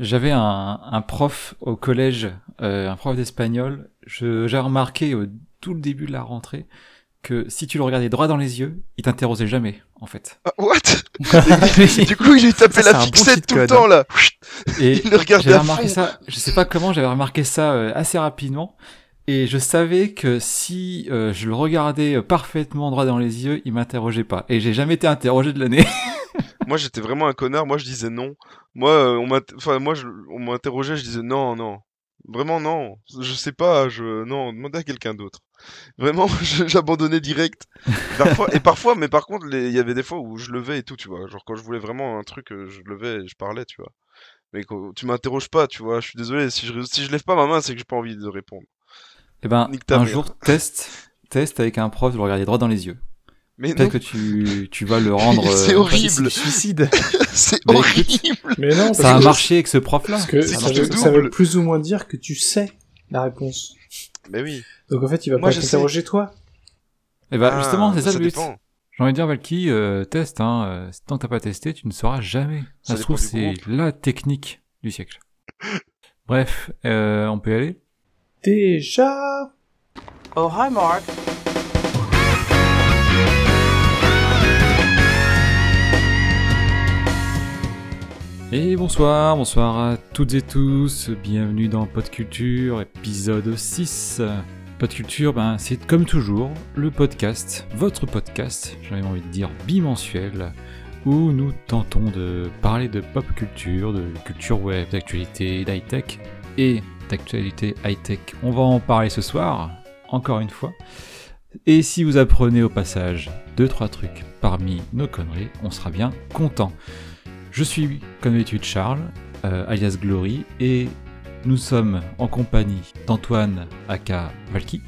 J'avais un, un prof au collège, euh, un prof d'espagnol. Je- J'ai remarqué au tout le début de la rentrée que si tu le regardais droit dans les yeux, il t'interrogeait jamais, en fait. Ah, what? Du coup, il lui tapait Ça, la bon fixette tout le temps là. Et Il le regardait à remarqué fond. ça, je sais pas comment, j'avais remarqué ça euh, assez rapidement. Et je savais que si euh, je le regardais euh, parfaitement droit dans les yeux, il m'interrogeait pas. Et j'ai jamais été interrogé de l'année. Moi, j'étais vraiment un connard. Moi, je disais non. Moi, euh, on m'a, enfin, moi, je- on m'interrogeait, je disais non, non. Vraiment non. Je sais pas. Je non. Demandez à quelqu'un d'autre. Vraiment, je- j'abandonnais direct. Parfois, et parfois, mais par contre, il y avait des fois où je levais et tout, tu vois. Genre quand je voulais vraiment un truc, euh, je levais et je parlais, tu vois. Mais quand tu m'interroges pas, tu vois. Je suis désolé. Si je si je lève pas ma main, c'est que j'ai pas envie de répondre. Et ben, un mère. jour, teste, teste avec un prof de le regarder droit dans les yeux. Mais Peut-être que tu, tu vas le rendre. C'est euh, horrible. Suicide. c'est Bah, horrible. Mais non, Ça a que, marché avec ce prof-là. parce que C'est ça, veut, ça plus ou moins dire que tu sais la réponse. Mais oui. Donc en fait, il va Moi, pas t'interroger toi. Et bah, Ah, justement, c'est ça, le but. dépend. J'ai envie de dire, Valky, euh, teste, hein. euh, Tant que t'as pas testé, tu ne sauras jamais. Ça Ça se trouve, c'est la technique du siècle. Bref, euh, on peut y aller Déjà. Oh, hi, Mark. Et bonsoir, bonsoir à toutes et tous, bienvenue dans Podculture, épisode 6. Podculture, ben, c'est comme toujours le podcast, votre podcast, j'avais envie de dire bimensuel, où nous tentons de parler de pop culture, de culture web, d'actualité, d'high-tech et d'actualité high-tech. On va en parler ce soir, encore une fois. Et si vous apprenez au passage deux trois trucs parmi nos conneries, on sera bien content. Je suis, comme d'habitude, Charles, euh, alias Glory, et nous sommes en compagnie d'Antoine aka Valky,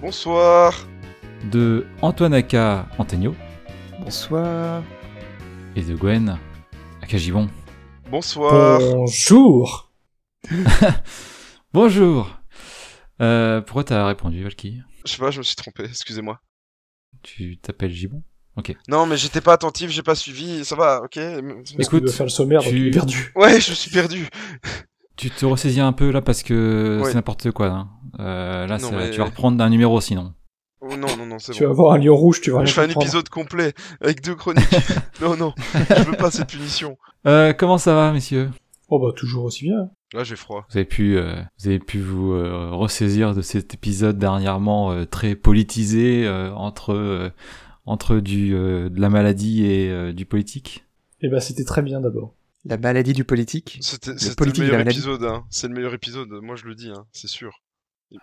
Bonsoir. de Antoine aka Antenio, Bonsoir. et de Gwen aka Gibon. Bonsoir. Bonjour. Bonjour euh, Pourquoi t'as répondu, Valky? Je sais pas, je me suis trompé. Excusez-moi. Tu t'appelles Gibon? Non, mais j'étais pas attentif, j'ai pas suivi. Ça va, ok. Écoute, faire le sommaire, donc tu- perdu. Ouais, je suis perdu. Tu te ressaisis un peu là parce que Ouais. c'est n'importe quoi. Hein. Euh, là, Non, ça- mais- tu vas reprendre d'un numéro sinon. Oh, non, non, non, c'est Tu vas bon. avoir un lion rouge, tu vas rien Je fais un épisode complet avec deux chroniques. non, non, je veux pas cette punition. Euh, comment ça va, messieurs? Oh bah toujours aussi bien. Là, j'ai froid. Vous avez pu, euh, vous avez pu vous euh, ressaisir de cet épisode dernièrement euh, très politisé euh, entre euh, entre du euh, de la maladie et euh, du politique. Et bah c'était très bien d'abord. La maladie du politique. C'était Le meilleur épisode, hein. C'est le meilleur épisode, moi je le dis, hein. c'est sûr.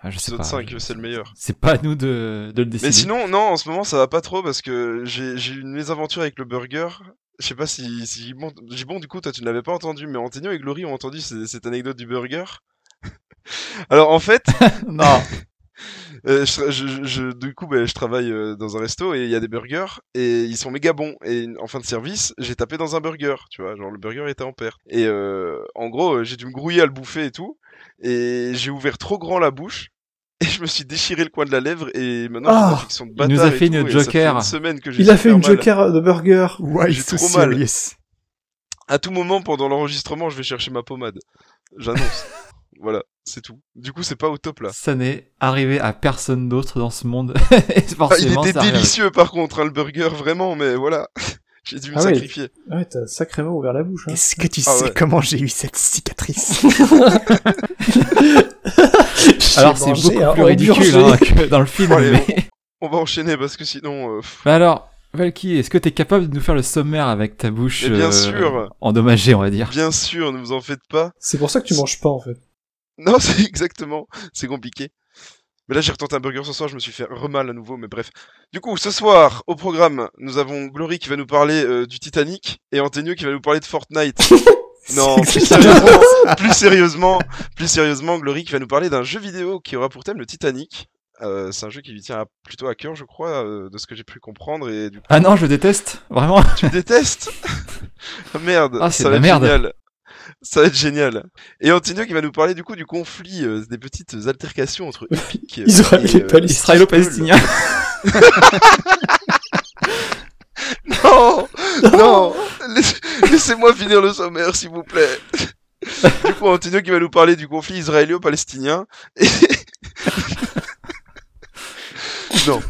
Ah, je sais Épisode pas. 5, je- c'est le meilleur. C'est pas à nous de, de le décider. Mais sinon, non, en ce moment ça va pas trop parce que j'ai j'ai eu une mésaventure avec le burger. Je sais pas si, si Gibon, Gibon, du coup, toi tu ne l'avais pas entendu, mais Antonio et Glory ont entendu ce- cette anecdote du burger. Alors en fait, non. Euh, je, je- je- du coup, bah, je travaille euh, dans un resto et il y a des burgers et ils sont méga bons. Et en fin de service, j'ai tapé dans un burger, tu vois, genre le burger était en perte. Et euh, en gros, j'ai dû me grouiller à le bouffer et tout. Et j'ai ouvert trop grand la bouche et je me suis déchiré le coin de la lèvre et maintenant j'ai une infection de il nous a fait tout, une ça fait joker. une semaine que j'ai Il a fait une mal. joker de burger. Why J'ai trop mal. serious À tout moment pendant l'enregistrement, je vais chercher ma pommade. J'annonce. voilà, c'est tout. Du coup, c'est pas au top là. Ça n'est arrivé à personne d'autre dans ce monde. Ah, il était délicieux par contre, hein, le burger, vraiment, mais voilà. J'ai dû me Ah ouais. sacrifier. Ouais, t'as sacrément ouvert la bouche. Hein. Est-ce que tu Ah sais ouais. comment j'ai eu cette cicatrice Alors c'est beaucoup plus ridicule hamburger. hein, que dans le film. Allez, mais... On va enchaîner parce que sinon. euh. Mais alors, Valky, est-ce que t'es capable de nous faire le sommaire avec ta bouche bien euh, sûr. endommagée, on va dire? Bien sûr, ne vous en faites pas. C'est pour ça que tu manges pas en fait. Non, c'est exactement. C'est compliqué. Mais là, j'ai retenté un burger ce soir, je me suis fait remal à nouveau, mais bref. Du coup, ce soir, au programme, nous avons Glory qui va nous parler euh, du Titanic et Antonio qui va nous parler de Fortnite. Non, plus sérieusement, plus sérieusement, plus sérieusement, Glory qui va nous parler d'un jeu vidéo qui aura pour thème le Titanic. Euh, c'est un jeu qui lui tient à- plutôt à cœur, je crois, euh, de ce que j'ai pu comprendre. Et du coup, Ah non, je déteste, vraiment. tu détestes? Ah, Merde, Ah, c'est ça va la être merde. génial. Ça va être génial. Et Antonio qui va nous parler du coup du conflit, euh, des petites altercations entre Epic euh, Israël et Palestine. Israélo-palestinien. Non, non, Laisse- laissez-moi finir le sommaire s'il vous plaît. du coup, Antonio qui va nous parler du conflit israélo-palestinien. Et... non.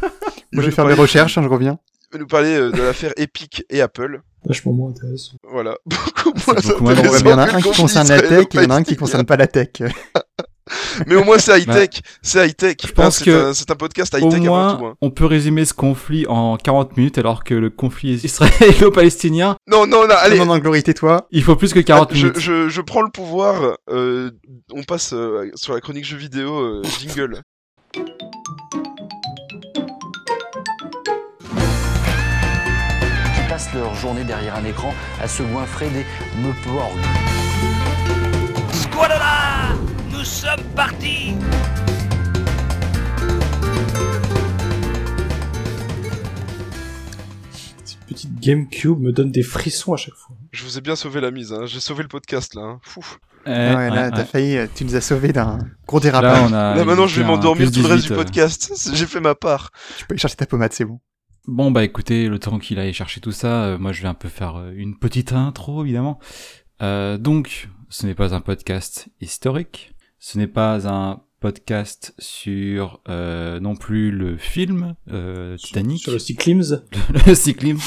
Moi, je vais faire mes recherches, hein, je reviens. Il va nous parler euh, de l'affaire Epic et Apple. Vachement moins intéressant. Voilà. Beaucoup moins beaucoup moins intéressant il y en a un qui concerne la tech, il y en a un qui concerne pas la tech. Mais au moins, c'est high-tech. C'est high-tech. Je pense c'est que un- c'est un podcast Au high-tech avant moins, tout. hein. on peut résumer ce conflit en 40 minutes, alors que le conflit israélo-palestinien, Non, non, non, allez. En glory, tais-toi. il faut plus que 40 je, minutes. je, je prends le pouvoir. euh, on passe euh, sur la chronique jeux vidéo. euh, jingle. Leur journée derrière un écran à se goinfrer des meuporgs. Squalala Nous sommes partis Cette petite GameCube me donne des frissons à chaque fois. Je vous ai bien sauvé la mise. Hein. J'ai sauvé le podcast là. Hein. Fou. Eh, Ah ouais, là, ouais, t'as ouais. failli, euh, tu nous as sauvés d'un gros Là, dérapage. on a Là maintenant, je vais un m'endormir tout le reste 18, du euh. podcast. J'ai fait ma part. Tu peux aller chercher ta pommade, c'est bon. Bon bah écoutez, le temps qu'il aille chercher tout ça, euh, moi je vais un peu faire euh, une petite intro évidemment. Euh, donc, ce n'est pas un podcast historique, ce n'est pas un podcast sur euh, non plus le film euh, Titanic, Sur le Cyclims. le cyclisme.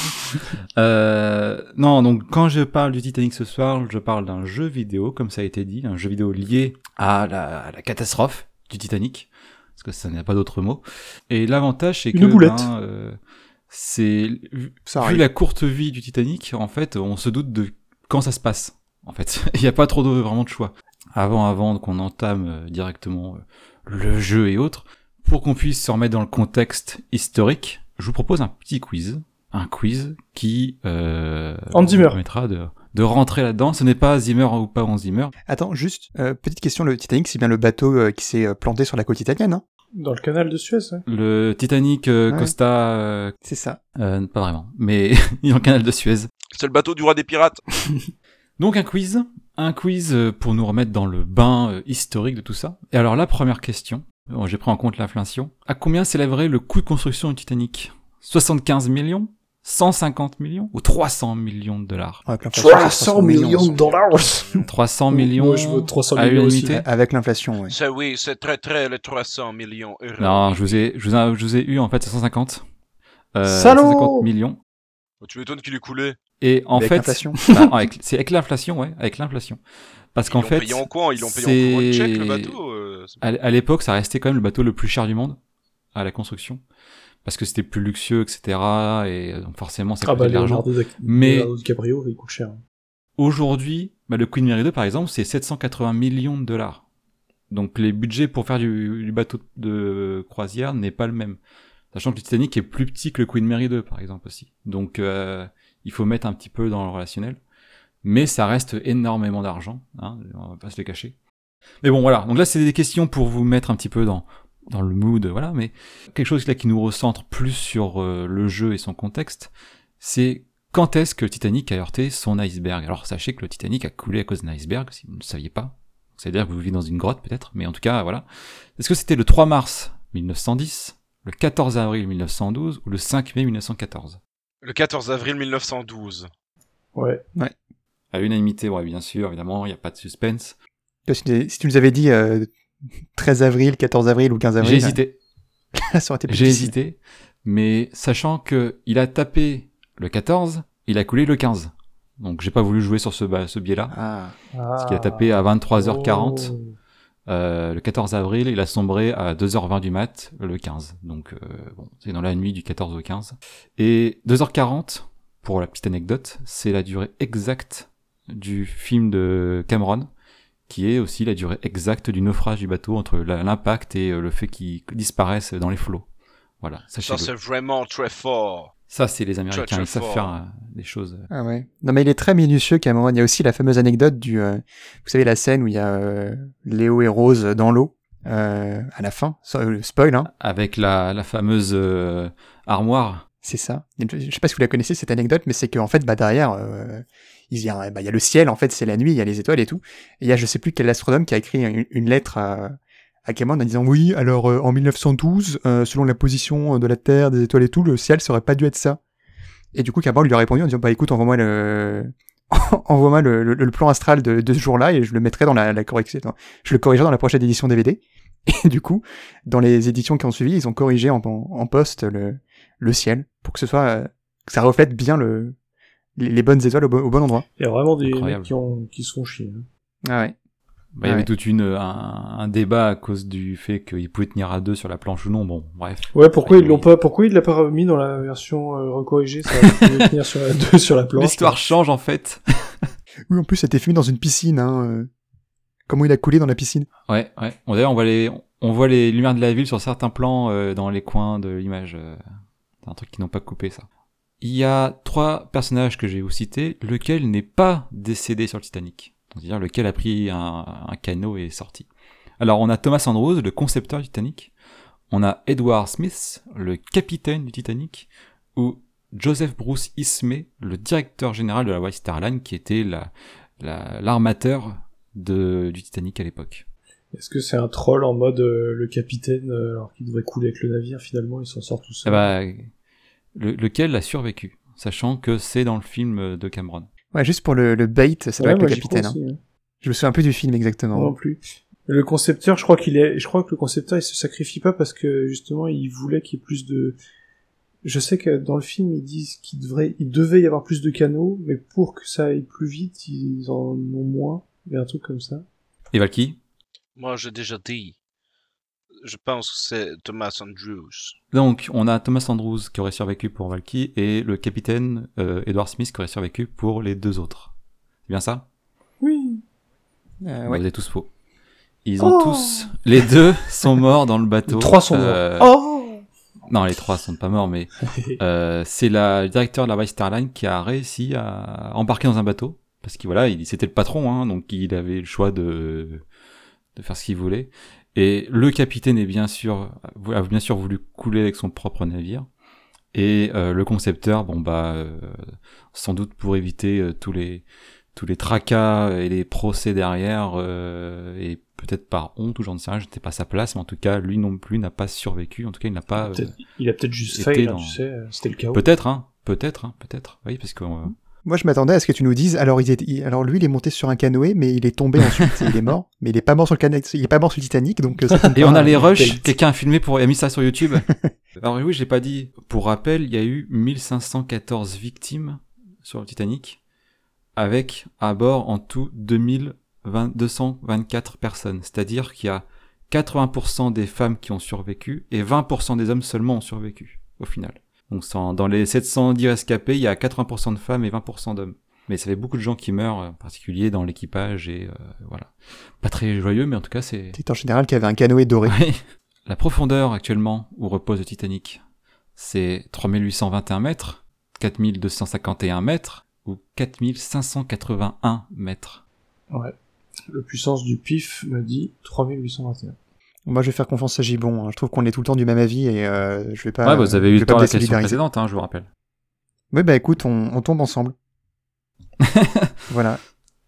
Euh, non, donc quand je parle du Titanic ce soir, je parle d'un jeu vidéo, comme ça a été dit, un jeu vidéo lié à la, à la catastrophe du Titanic, parce que ça n'a pas d'autre mot. Et l'avantage, c'est que Une boulette. ben, c'est vu arrive. la courte vie du Titanic, en fait, on se doute de quand ça se passe. En fait, il n'y a pas trop de vraiment de choix. Avant, avant qu'on entame euh, directement euh, le jeu et autres, pour qu'on puisse se remettre dans le contexte historique, je vous propose un petit quiz, un quiz qui euh, Zimmer. permettra de, de rentrer là-dedans. Ce n'est pas Zimmer ou pas Hans Zimmer. Attends, juste, euh, petite question, le Titanic, c'est bien le bateau euh, qui s'est planté sur la côte italienne, hein? Dans le canal de Suez, ouais. Le Titanic euh, Ouais. Costa, euh, C'est ça. euh, pas vraiment, mais il est dans le canal de Suez. C'est le bateau du roi des pirates. Donc un quiz, un quiz euh, pour nous remettre dans le bain euh, historique de tout ça. Et alors la première question, bon, j'ai pris en compte l'inflation. À combien s'élèverait le coût de construction du Titanic? 75 millions? 150 millions ou 300 millions de dollars Ouais, avec l'inflation, 300 millions de dollars 300 millions Moi, je veux 300 à millions aussi. l'unité Avec l'inflation. Ça oui, c'est très très les 300 millions. Non, je vous ai, je vous ai, je vous ai eu en fait 150. Euh, Salaud 150 millions. Oh, Tu m'étonnes qu'il est coulé. Et en Avec fait, l'inflation. bah, avec- c'est avec l'inflation, ouais, avec l'inflation. Parce Ils qu'en l'ont fait, payé en quoi Ils l'ont payé en, tchèque le bateau euh, à l'époque, ça restait quand même le bateau le plus cher du monde à la construction. Parce que c'était plus luxueux, etc. Et euh, donc forcément, ça Ah coûtait bah, de l'argent. Mais- DiCaprio, il coûte cher. Aujourd'hui, bah, le Queen Mary 2, par exemple, c'est 780 millions de dollars. Donc les budgets pour faire du, du bateau de croisière n'est pas le même. Sachant que le Titanic est plus petit que le Queen Mary 2, par exemple, aussi. Donc euh, il faut mettre un petit peu dans le relationnel. Mais ça reste énormément d'argent, hein, on va pas se le cacher. Mais bon, voilà. Donc là, c'est des questions pour vous mettre un petit peu dans, dans le mood, voilà. Mais quelque chose là qui nous recentre plus sur euh, le jeu et son contexte, c'est quand est-ce que le Titanic a heurté son iceberg? Alors sachez que le Titanic a coulé à cause d'un iceberg, si vous ne le saviez pas. C'est-à-dire que vous vivez dans une grotte peut-être, mais en tout cas, voilà. Est-ce que c'était le 3 mars 1910, le 14 avril 1912 ou le 5 mai 1914 Le 14 avril 1912. Ouais. À l'unanimité, ouais, bien sûr, évidemment, il n'y a pas de suspense. Toi, Si tu si tu nous avais dit euh, 13 avril, 14 avril ou 15 avril, J'ai hésité, ça aurait été plus j'ai hésité, mais sachant que il a tapé le 14, il a coulé le 15. Donc j'ai pas voulu jouer sur ce, biais-là. Ah, Parce qu'il a tapé à 23h40. Oh. Euh, le 14 avril, il a sombré à 2h20 du mat, le 15. Donc, euh, bon, c'est dans la nuit du 14 au 15. Et 2h40, pour la petite anecdote, c'est la durée exacte du film de Cameron, qui est aussi la durée exacte du naufrage du bateau entre l'impact et euh, le fait qu'il disparaisse dans les flots. Voilà, Ça, c'est vraiment très fort. Ça, c'est les Américains, très ils savent fort. faire euh, des choses. ah ouais. Non mais il est très minutieux Cameron. Il y a aussi la fameuse anecdote du, euh, vous savez la scène où il y a euh, Léo et Rose dans l'eau euh, à la fin. Euh, spoil, hein. Avec la, la fameuse euh, armoire. C'est ça. Je sais pas si vous la connaissez cette anecdote, mais c'est qu'en fait, bah derrière, euh, il y, a, bah, il y a le ciel, en fait, c'est la nuit, il y a les étoiles et tout. Et il y a je sais plus quel astronome qui a écrit une, lettre à, à Cameron en disant oui, alors euh, en 1912, euh, selon la position de la Terre, des étoiles et tout, le ciel serait pas dû être ça. Et du coup, Cameron lui a répondu en disant bah écoute, envoie-moi le envoie-moi le, le, plan astral de, de ce jour-là et je le mettrai dans la, la correction. Je le corrigerai dans la prochaine édition DVD. Et du coup, dans les éditions qui ont suivi, ils ont corrigé en, en, en poste le, le ciel pour que ce soit euh, que ça reflète bien le les, les bonnes étoiles au, bon- au bon endroit. Il y a vraiment des Incroyable. mecs qui, ont, qui se font chier. hein. Ah ouais. Bah, il y avait Ouais. toute une un, un débat à cause du fait qu'il pouvait tenir à deux sur la planche ou non. Bon, bref. Ouais, pourquoi Ah, ils l'ont oui. pas, pourquoi il l'a pas mis dans la version euh, recorrigée, ça tenir sur la 2 sur la planche. L'histoire change en fait. Oui, en plus, c'était filmé dans une piscine. Hein. euh. Comment il a coulé dans la piscine Ouais, ouais. Bon, D'ailleurs, on voit les on voit les lumières de la ville sur certains plans euh, dans les coins de l'image. euh. C'est un truc qu'ils n'ont pas coupé ça. Il y a trois personnages que j'ai vous cités, lequel n'est pas décédé sur le Titanic? C'est-à-dire lequel a pris un, un canot et est sorti. Alors on a Thomas Andrews, le concepteur du Titanic. On a Edward Smith, le capitaine du Titanic. Ou Joseph Bruce Ismay, le directeur général de la White Star Line, qui était la- la- l'armateur du Titanic à l'époque. Est-ce que c'est un troll en mode euh, le capitaine, euh, alors qu'il devrait couler avec le navire, finalement, il s'en sort tout Eh seul bah, le- lequel a survécu, sachant que c'est dans le film de Cameron. Ouais, juste pour le, le bait, ça doit Ouais, être le capitaine. hein. aussi. Je me souviens un peu du film exactement. non plus. Le concepteur, je crois qu'il est, je crois que le concepteur, il se sacrifie pas parce que justement, il voulait qu'il y ait plus de. Je sais que dans le film, ils disent qu'il devrait, il devait y avoir plus de canaux, mais pour que ça aille plus vite, ils en ont moins. Il y a un truc comme ça. Et Valky Moi, j'ai déjà dit. Je pense que c'est Thomas Andrews. Donc, on a Thomas Andrews qui aurait survécu pour Valky et le capitaine euh, Edward Smith qui aurait survécu pour les deux autres. C'est bien ça? Oui. Euh, Vous êtes tous faux. Ils ont Oh tous... Les deux sont morts dans le bateau. Les trois sont Euh, morts. Oh Non, les trois sont pas morts, mais euh, c'est la le directeur de la White Star Line qui a réussi à embarquer dans un bateau parce qu'il voilà, il c'était le patron, hein, donc il avait le choix de de faire ce qu'il voulait. Et le capitaine est bien sûr a bien sûr voulu couler avec son propre navire. Et euh, le concepteur, bon bah, euh, sans doute pour éviter euh, tous les tous les tracas et les procès derrière, et peut-être par honte ou j'en sais rien, j'étais pas à sa place, mais en tout cas, lui non plus n'a pas survécu. En tout cas, il n'a pas. il a peut-être juste était fail, hein, dans- tu sais, c'était le chaos. Peut-être, hein, peut-être, hein, peut-être. Oui, parce que euh, Moi, je m'attendais à ce que tu nous dises. Alors, il est, alors lui, il est monté sur un canoë, mais il est tombé ensuite. il est mort, mais il est pas mort sur le canoë. Il est pas mort sur le Titanic, donc. euh, ça Et on a les rushs. Quelqu'un a filmé pour, a mis ça sur YouTube. Alors oui, je l'ai pas dit. Pour rappel, il y a eu 1514 victimes sur le Titanic, avec à bord en tout 2020 224 personnes. C'est-à-dire qu'il y a 80% des femmes qui ont survécu et 20% des hommes seulement ont survécu, au final. Donc sans- dans les 710 rescapés, il y a 80% de femmes et 20% d'hommes. Mais ça fait beaucoup de gens qui meurent, en particulier dans l'équipage et euh, voilà. Pas très joyeux, mais en tout cas c'est C'était en général qui avait un canoë doré. oui. La profondeur actuellement où repose le Titanic, c'est 3821 mètres, 4251 mètres ou 4581 mètres. Ouais. Le puissance du pif me dit 3821. Moi, je vais faire confiance à Gibon. hein. Je trouve qu'on est tout le temps du même avis et euh, je vais pas. ouais, vous avez eu le temps la question précédente, hein, je vous rappelle. Oui, bah écoute, on, on tombe ensemble. voilà.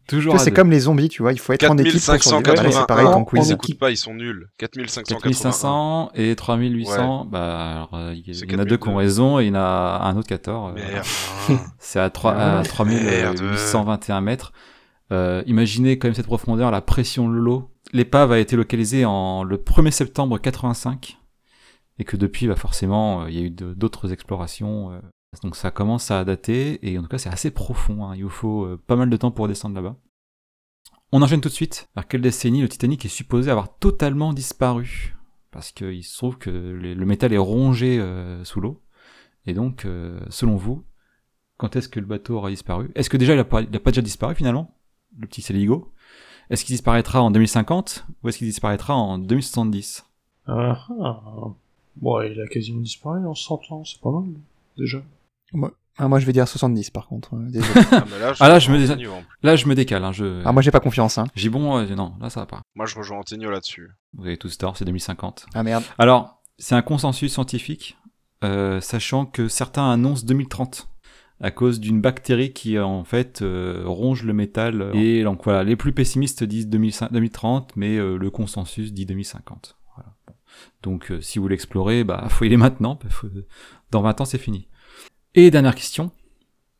Toujours c'est comme les zombies, tu vois, il faut être en équipe pour survivre. Voilà, c'est 4581. pareil ton quiz. Ils écoutent pas, ils sont nuls. 4581. 4500 et 3800, bah alors euh, il y, en a deux qui ont 4002. raison et il y en a un autre qui a tort. euh. C'est à, 3, à Merde. 3821 mètres. Euh, imaginez quand même cette profondeur, la pression de l'eau. L'épave a été localisée en le 1er septembre 85 et que depuis, bah forcément, euh, il y a eu d'autres explorations. euh. donc ça commence à dater et en tout cas c'est assez profond. hein. Il vous faut pas mal de temps pour descendre là-bas. On enchaîne tout de suite. Vers quelle décennie le Titanic est supposé avoir totalement disparu? Parce qu'il se trouve que le métal est rongé sous l'eau. Et donc, selon vous, quand est-ce que le bateau aura disparu? Est-ce que déjà il a, pas, pas déjà disparu finalement? Le petit Seligo Est-ce qu'il disparaîtra en 2050 ou est-ce qu'il disparaîtra en 2070 Ah, ah. Bon, il a quasiment disparu en 100 ans, c'est pas mal, déjà. Ah, moi, je vais dire 70 par contre. euh, désolé. Ah, mais là, Ah, là, je me plus. Là, je me décale. Hein, je... ah, moi, j'ai pas confiance, hein. J'ai bon, euh, non, là ça va pas. Moi, je rejoins Antonio là-dessus. Vous avez tous tort, c'est 2050. Ah merde. Alors, c'est un consensus scientifique, euh, sachant que certains annoncent 2030 à cause d'une bactérie qui en fait euh, ronge le métal. Et donc voilà, les plus pessimistes disent 2005 2030, mais euh, le consensus dit 2050. Voilà. Donc euh, si vous l'explorez, bah faut y aller maintenant. que Dans 20 ans, c'est fini. Et dernière question.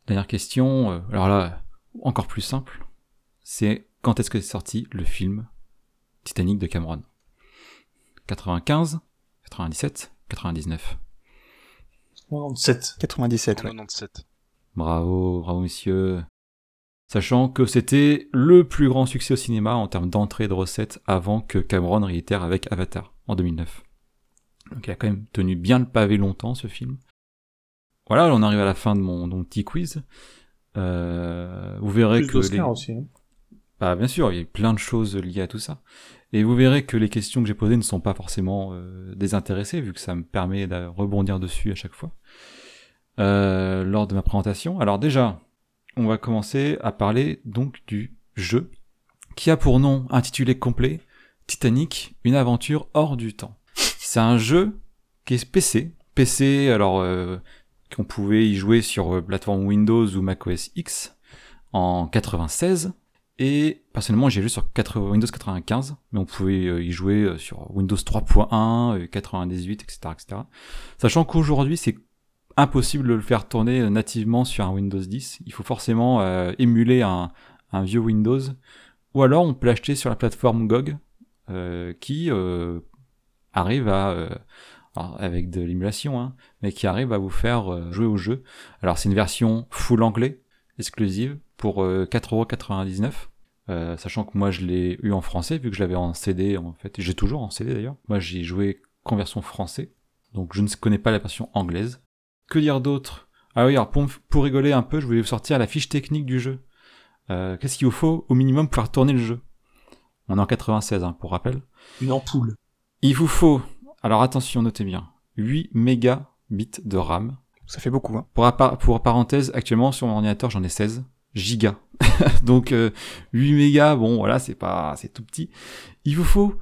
Dernière question. euh, alors là, Encore plus simple, c'est quand est-ce que est sorti le film Titanic de Cameron? 95, 97, 99. 97. 97, En ouais. 97. Bravo, bravo messieurs. Sachant que c'était le plus grand succès au cinéma en termes d'entrée et de recettes avant que Cameron réitère avec Avatar en 2009. Donc il a quand même tenu bien le pavé longtemps ce film. Voilà, on arrive à la fin de mon, de mon petit quiz. Euh, vous verrez Plus que les- aussi. hein. bah, bien sûr, il y a plein de choses liées à tout ça. Et vous verrez que les questions que j'ai posées ne sont pas forcément euh, désintéressées, vu que ça me permet de rebondir dessus à chaque fois. Euh, lors de ma présentation. Alors déjà, on va commencer à parler donc du jeu, qui a pour nom intitulé complet Titanic, une aventure hors du temps. C'est un jeu qui est PC. PC, alors euh, qu'on pouvait y jouer sur euh, plateforme Windows ou macOS X en 96. Et personnellement, j'ai joué sur 80 Windows 95, mais on pouvait euh, y jouer sur Windows 3.1, euh, 98, etc., etc. Sachant qu'aujourd'hui, c'est impossible de le faire tourner nativement sur un Windows 10. Il faut forcément euh, émuler un, vieux Windows, ou alors on peut l'acheter sur la plateforme GOG, euh, qui euh, arrive à avec de l'émulation, hein, mais qui arrive à vous faire jouer au jeu. Alors c'est une version full anglais, exclusive, pour euh, 4,99€. Euh, sachant que moi je l'ai eu en français vu que je l'avais en CD en fait, j'ai toujours en CD d'ailleurs. Moi j'ai joué qu'en version français, donc je ne connais pas la version anglaise. Que dire d'autre Ah oui, alors pour, pour rigoler un peu, je voulais vous sortir la fiche technique du jeu. Euh, Qu'est-ce qu'il vous faut au minimum pour faire tourner le jeu? On est en 96 hein, pour rappel. Une ampoule. Il vous faut, alors attention, notez bien, 8 mégabits de RAM. Ça fait beaucoup, hein. Pour, pour parenthèse, actuellement sur mon ordinateur j'en ai 16 gigas. Donc euh, 8 mégas, bon voilà, c'est pas, c'est tout petit. Il vous faut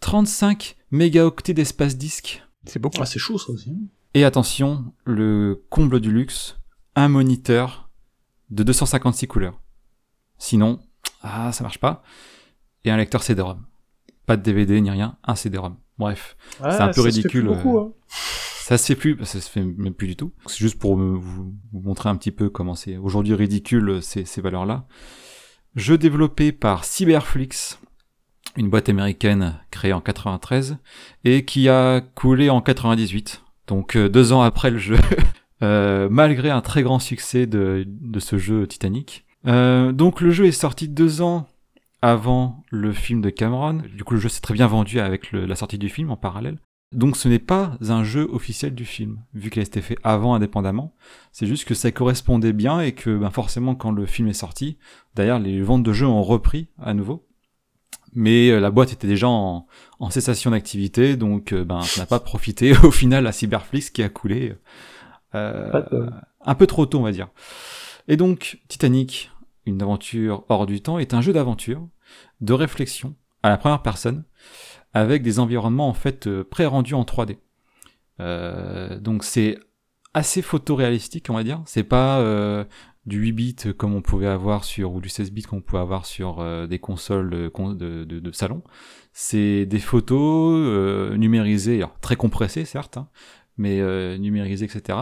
35 mégaoctets d'espace disque. C'est beaucoup. Ah, c'est chaud ça aussi. Et attention, le comble du luxe, un moniteur de 256 couleurs. Sinon, ah, ça marche pas. Et un lecteur CD-ROM. Pas de DVD ni rien, un CD-ROM. Bref, C'est un peu ça se fait plus ridicule, beaucoup, hein. ça se fait plus, ça se fait même plus du tout. C'est juste pour vous, vous montrer un petit peu comment c'est aujourd'hui ridicule ces, ces valeurs-là. Jeu développé par Cyberflix, une boîte américaine créée en 93 et qui a coulé en 98, donc euh, deux ans après le jeu, euh, malgré un très grand succès de, ce jeu Titanic. Euh, donc le jeu est sorti deux ans avant le film de Cameron. Du coup, le jeu s'est très bien vendu avec la sortie du film en parallèle. Donc ce n'est pas un jeu officiel du film, vu qu'il a été fait avant indépendamment. C'est juste que ça correspondait bien et que ben, forcément quand le film est sorti, d'ailleurs les ventes de jeux ont repris à nouveau. Mais euh, la boîte était déjà en, en cessation d'activité, donc euh, ben, ça n'a pas profité au final à Cyberflix qui a coulé euh, bol. un peu trop tôt on va dire. Et donc Titanic, une aventure hors du temps, est un jeu d'aventure, de réflexion, à la première personne, avec des environnements en fait euh, pré-rendus en 3D. Euh, donc c'est assez photoréalistique, on va dire. C'est pas euh, du 8 bits comme on pouvait avoir sur ou du 16 bits comme on pouvait avoir sur euh, des consoles de, de, de- salon. C'est des photos euh, numérisées, très compressées certes, hein, mais euh, numérisées, etc.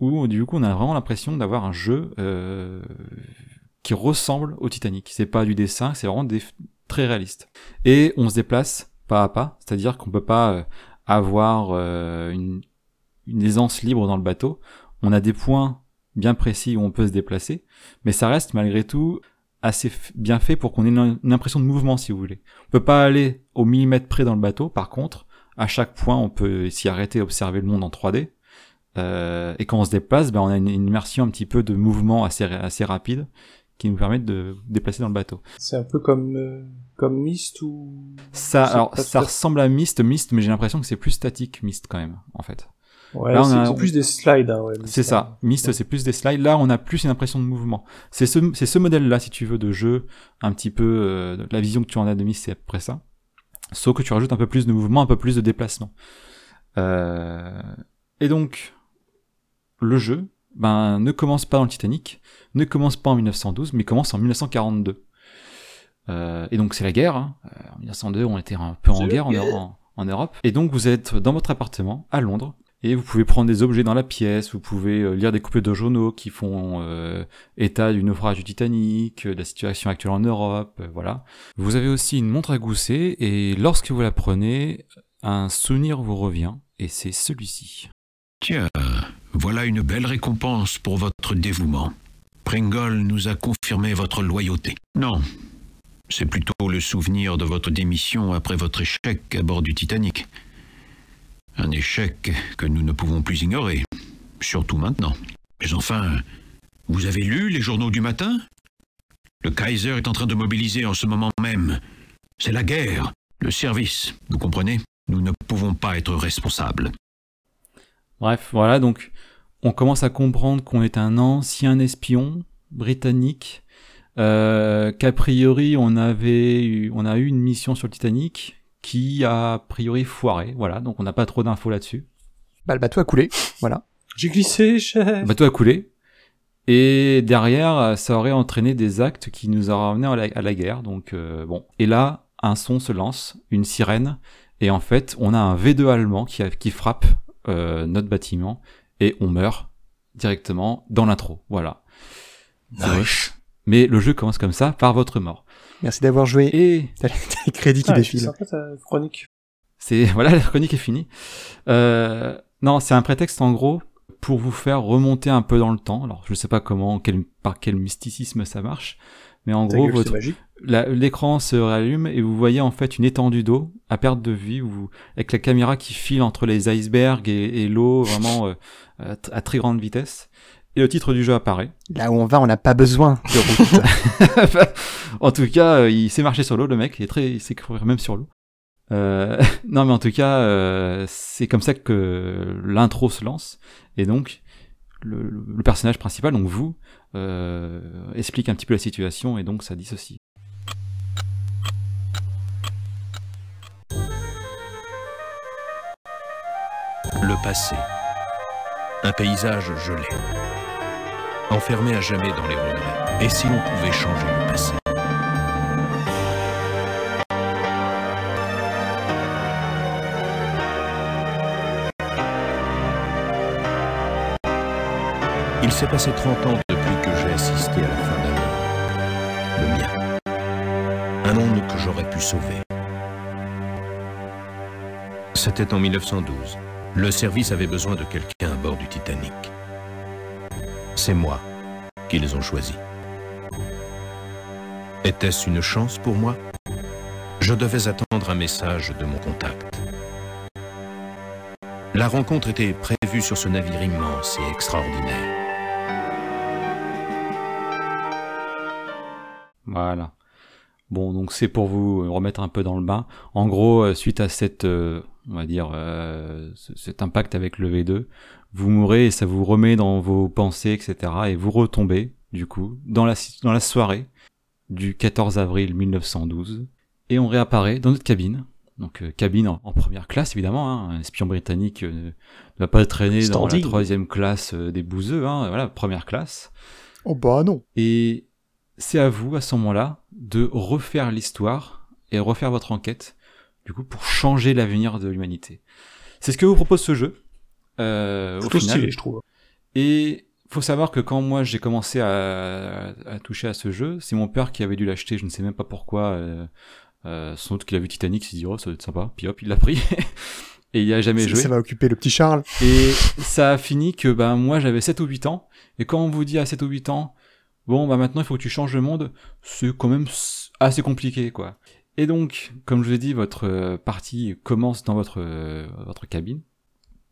Où du coup on a vraiment l'impression d'avoir un jeu euh, qui ressemble au Titanic. C'est pas du dessin, c'est vraiment des très réaliste. Et on se déplace pas à pas, c'est-à-dire qu'on peut pas euh, avoir euh, une, une aisance libre dans le bateau. On a des points bien précis où on peut se déplacer, mais ça reste malgré tout assez bien fait pour qu'on ait une, une impression de mouvement si vous voulez. On peut pas aller au millimètre près dans le bateau, par contre, à chaque point on peut s'y arrêter et observer le monde en 3D. Euh, et quand on se déplace, ben, on a une, une immersion un petit peu de mouvement assez, assez rapide qui nous permet de déplacer dans le bateau. C'est un peu comme, euh, comme Myst ou... Ça, alors, ça ressemble à Myst, Myst, mais j'ai l'impression que c'est plus statique Myst quand même, en fait. Ouais, Là, on c'est a- c'est plus des slides, hein, ouais. C'est ça. Myst, c'est plus des slides. Là, on a plus une impression de mouvement. C'est ce, c'est ce modèle-là, si tu veux, de jeu, un petit peu, euh, la vision que tu en as de Myst, c'est à peu près ça. Sauf que tu rajoutes un peu plus de mouvement, un peu plus de déplacement. Euh, et donc, le jeu, ben, ne commence pas dans le Titanic, ne commence pas en 1912, mais commence en 1942. Euh, et donc c'est la guerre. hein. Euh, en 1902, on était un peu en guerre en, guerre. en- en Europe. Et donc vous êtes dans votre appartement à Londres. Et vous pouvez prendre des objets dans la pièce, vous pouvez euh, lire des coupures de journaux qui font euh, état du naufrage du Titanic, euh, la situation actuelle en Europe, voilà. Vous avez aussi une montre à gousset, et lorsque vous la prenez, un souvenir vous revient, et c'est celui-ci. Tiens, voilà une belle récompense pour votre dévouement. Pringle nous a confirmé votre loyauté. Non, c'est plutôt le souvenir de votre démission après votre échec à bord du Titanic. Un échec que nous ne pouvons plus ignorer, surtout maintenant. Mais enfin, vous avez lu les journaux du matin? Le Kaiser est en train de mobiliser en ce moment même. C'est la guerre, le service, vous comprenez? Nous ne pouvons pas être responsables. Bref, voilà, donc on commence à comprendre qu'on est un ancien espion britannique, euh, qu'a priori on avait on a eu une mission sur le Titanic qui a a priori foiré, voilà, donc on n'a pas trop d'infos là-dessus. Bah, le bateau a coulé, voilà. J'ai glissé, chef. Le bateau a coulé, et derrière ça aurait entraîné des actes qui nous auraient amenés à la, à la guerre, donc euh, bon. Et là, un son se lance, une sirène, et en fait on a un V2 allemand qui, a- qui frappe euh, notre bâtiment, et on meurt directement dans l'intro, voilà. Vrai. Mais le jeu commence comme ça, par votre mort. Merci d'avoir joué. Et T'as les t'as les crédits qui Ah, c'est défilent. sympa ta chronique. c'est voilà, la chronique est finie. Euh, non, c'est un prétexte en gros pour vous faire remonter un peu dans le temps. Alors, je sais pas comment, quel, par quel mysticisme ça marche, mais en gros, votre, l'écran se rallume et vous voyez en fait une étendue d'eau à perte de vue, où, avec la caméra qui file entre les icebergs et, et l'eau vraiment euh, à très grande vitesse. Et le titre du jeu apparaît. Là où on va, on n'a pas besoin de route. en tout cas, euh, il sait marcher sur l'eau, le mec. Il est très, il sait courir même sur l'eau. Euh, non, mais en tout cas, euh, c'est comme ça que l'intro se lance. Et donc, le, le- le personnage principal, donc vous, euh, explique un petit peu la situation. Et donc, ça dit ceci. Le passé. Un paysage gelé. Enfermé à jamais dans les regrets. Et si l'on pouvait changer le passé? Il s'est passé 30 ans depuis que j'ai assisté à la fin d'un monde. Le mien. Un monde que j'aurais pu sauver. C'était en 1912. Le service avait besoin de quelqu'un à bord du Titanic. C'est moi qu'ils ont choisi. Était-ce une chance pour moi? Je devais attendre un message de mon contact. La rencontre était prévue sur ce navire immense et extraordinaire. Voilà. Bon, donc c'est pour vous remettre un peu dans le bain. En gros, euh, suite à cette, euh, on va dire, euh, ce- cet impact avec le V2, vous mourrez et ça vous remet dans vos pensées, etc. Et vous retombez, du coup, dans la, dans la soirée du 14 avril 1912. Et on réapparaît dans notre cabine. Donc euh, cabine en, en première classe, évidemment. Hein. Un espion britannique euh, ne va pas traîner dans la troisième classe euh, des bouseux. Hein. Voilà, première classe. oh bah non. Et c'est à vous, à ce moment-là, de refaire l'histoire et refaire votre enquête, du coup, pour changer l'avenir de l'humanité. C'est ce que vous propose ce jeu. Euh, au final. stylé, je trouve. Et faut savoir que quand moi j'ai commencé à, à toucher à ce jeu, c'est mon père qui avait dû l'acheter, je ne sais même pas pourquoi. Euh, euh, sans doute qu'il a vu Titanic, il s'est dit oh ça doit être sympa, puis hop il l'a pris. et il a jamais joué. ça va occuper le petit Charles. Et ça a fini que ben moi j'avais 7 ou 8 ans et quand on vous dit à 7 ou 8 ans bon bah maintenant il faut que tu changes le monde, c'est quand même assez compliqué quoi. Et donc comme je vous ai dit votre euh, partie commence dans votre euh, votre cabine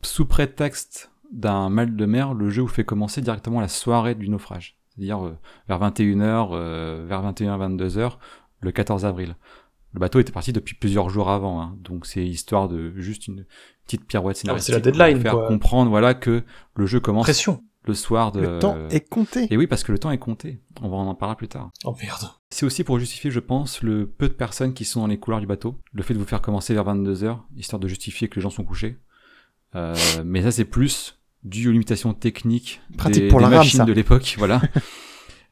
sous prétexte d'un mal de mer, le jeu vous fait commencer directement la soirée du naufrage, c'est-à-dire euh, vers 21h euh, vers 21 22h le 14 avril. Le bateau était parti depuis plusieurs jours avant, hein, donc c'est histoire de juste une petite pirouette Ah, scénaristique c'est la pour deadline, vous faire quoi. comprendre voilà que le jeu commence Pression. le soir de Le temps est compté. et oui parce que le temps est compté on va en parler plus tard Oh merde. c'est aussi pour justifier je pense le peu de personnes qui sont dans les couloirs du bateau le fait de vous faire commencer vers 22h histoire de justifier que les gens sont couchés Euh, mais ça c'est plus dû aux limitations techniques Pratique des, pour des la machines de l'époque voilà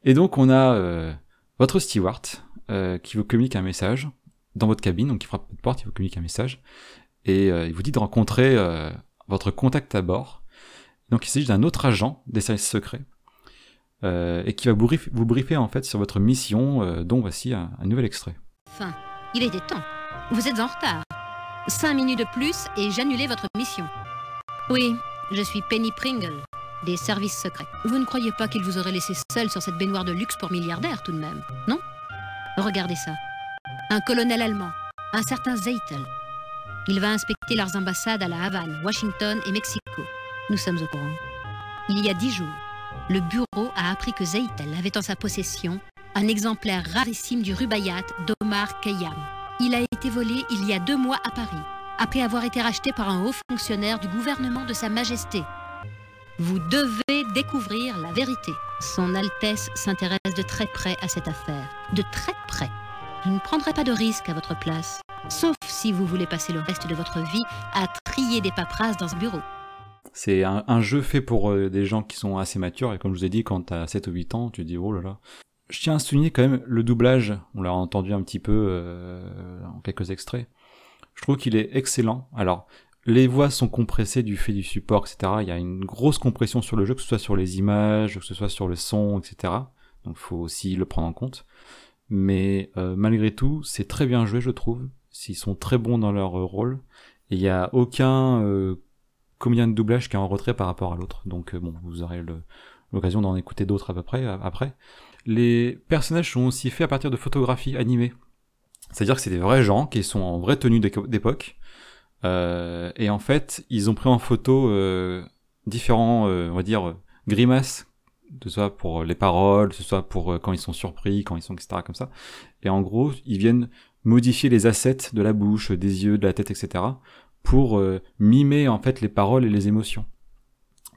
et donc on a euh, votre steward euh, qui vous communique un message dans votre cabine donc il frappe votre porte il vous communique un message et euh, il vous dit de rencontrer euh, votre contact à bord. Donc il s'agit d'un autre agent des services secrets euh, et qui va vous, brief- vous briefer en fait sur votre mission, euh, dont voici un, un nouvel extrait. Enfin, il était temps. Vous êtes en retard. Cinq minutes de plus et j'annulais votre mission. Oui, je suis Penny Pringle, des services secrets. Vous ne croyez pas qu'il vous aurait laissé seul sur cette baignoire de luxe pour milliardaires tout de même, non? Regardez ça. Un colonel allemand, un certain Zeitel. Il va inspecter leurs ambassades à La Havane, Washington et Mexico. Nous sommes au courant. Il y a dix jours, le bureau a appris que Zeitel avait en sa possession un exemplaire rarissime du Rubaiyat d'Omar Khayyam. Il a été volé il y a deux mois à Paris, après avoir été racheté par un haut fonctionnaire du gouvernement de Sa Majesté. Vous devez découvrir la vérité. Son Altesse s'intéresse de très près à cette affaire. De très près. Je ne prendrai pas de risque à votre place. Sauf si vous voulez passer le reste de votre vie à trier des paperasses dans ce bureau. C'est un, jeu fait pour euh, des gens qui sont assez matures, et comme je vous ai dit, quand t'as 7 ou 8 ans, tu te dis oh là là. Je tiens à souligner quand même le doublage, on l'a entendu un petit peu euh, en quelques extraits. Je trouve qu'il est excellent. Alors, les voix sont compressées du fait du support, etc. Il y a une grosse compression sur le jeu, que ce soit sur les images, que ce soit sur le son, etc. Donc il faut aussi le prendre en compte. Mais euh, malgré tout, c'est très bien joué, je trouve. Ils sont très bons dans leur euh, rôle. Et il n'y a aucun euh, comédien de doublage qui est en retrait par rapport à l'autre. Donc euh, bon, vous aurez l'occasion d'en écouter d'autres à peu près a- après. Les personnages sont aussi faits à partir de photographies animées. C'est-à-dire que c'est des vrais gens qui sont en vraie tenue d'époque. Euh, et en fait, ils ont pris en photo euh, différents, euh, on va dire, grimaces, que ce soit pour les paroles, que ce soit pour euh, quand ils sont surpris, quand ils sont etc. comme ça. Et en gros, ils viennent modifier les assets de la bouche, des yeux, de la tête, etc. pour euh, mimer en fait les paroles et les émotions.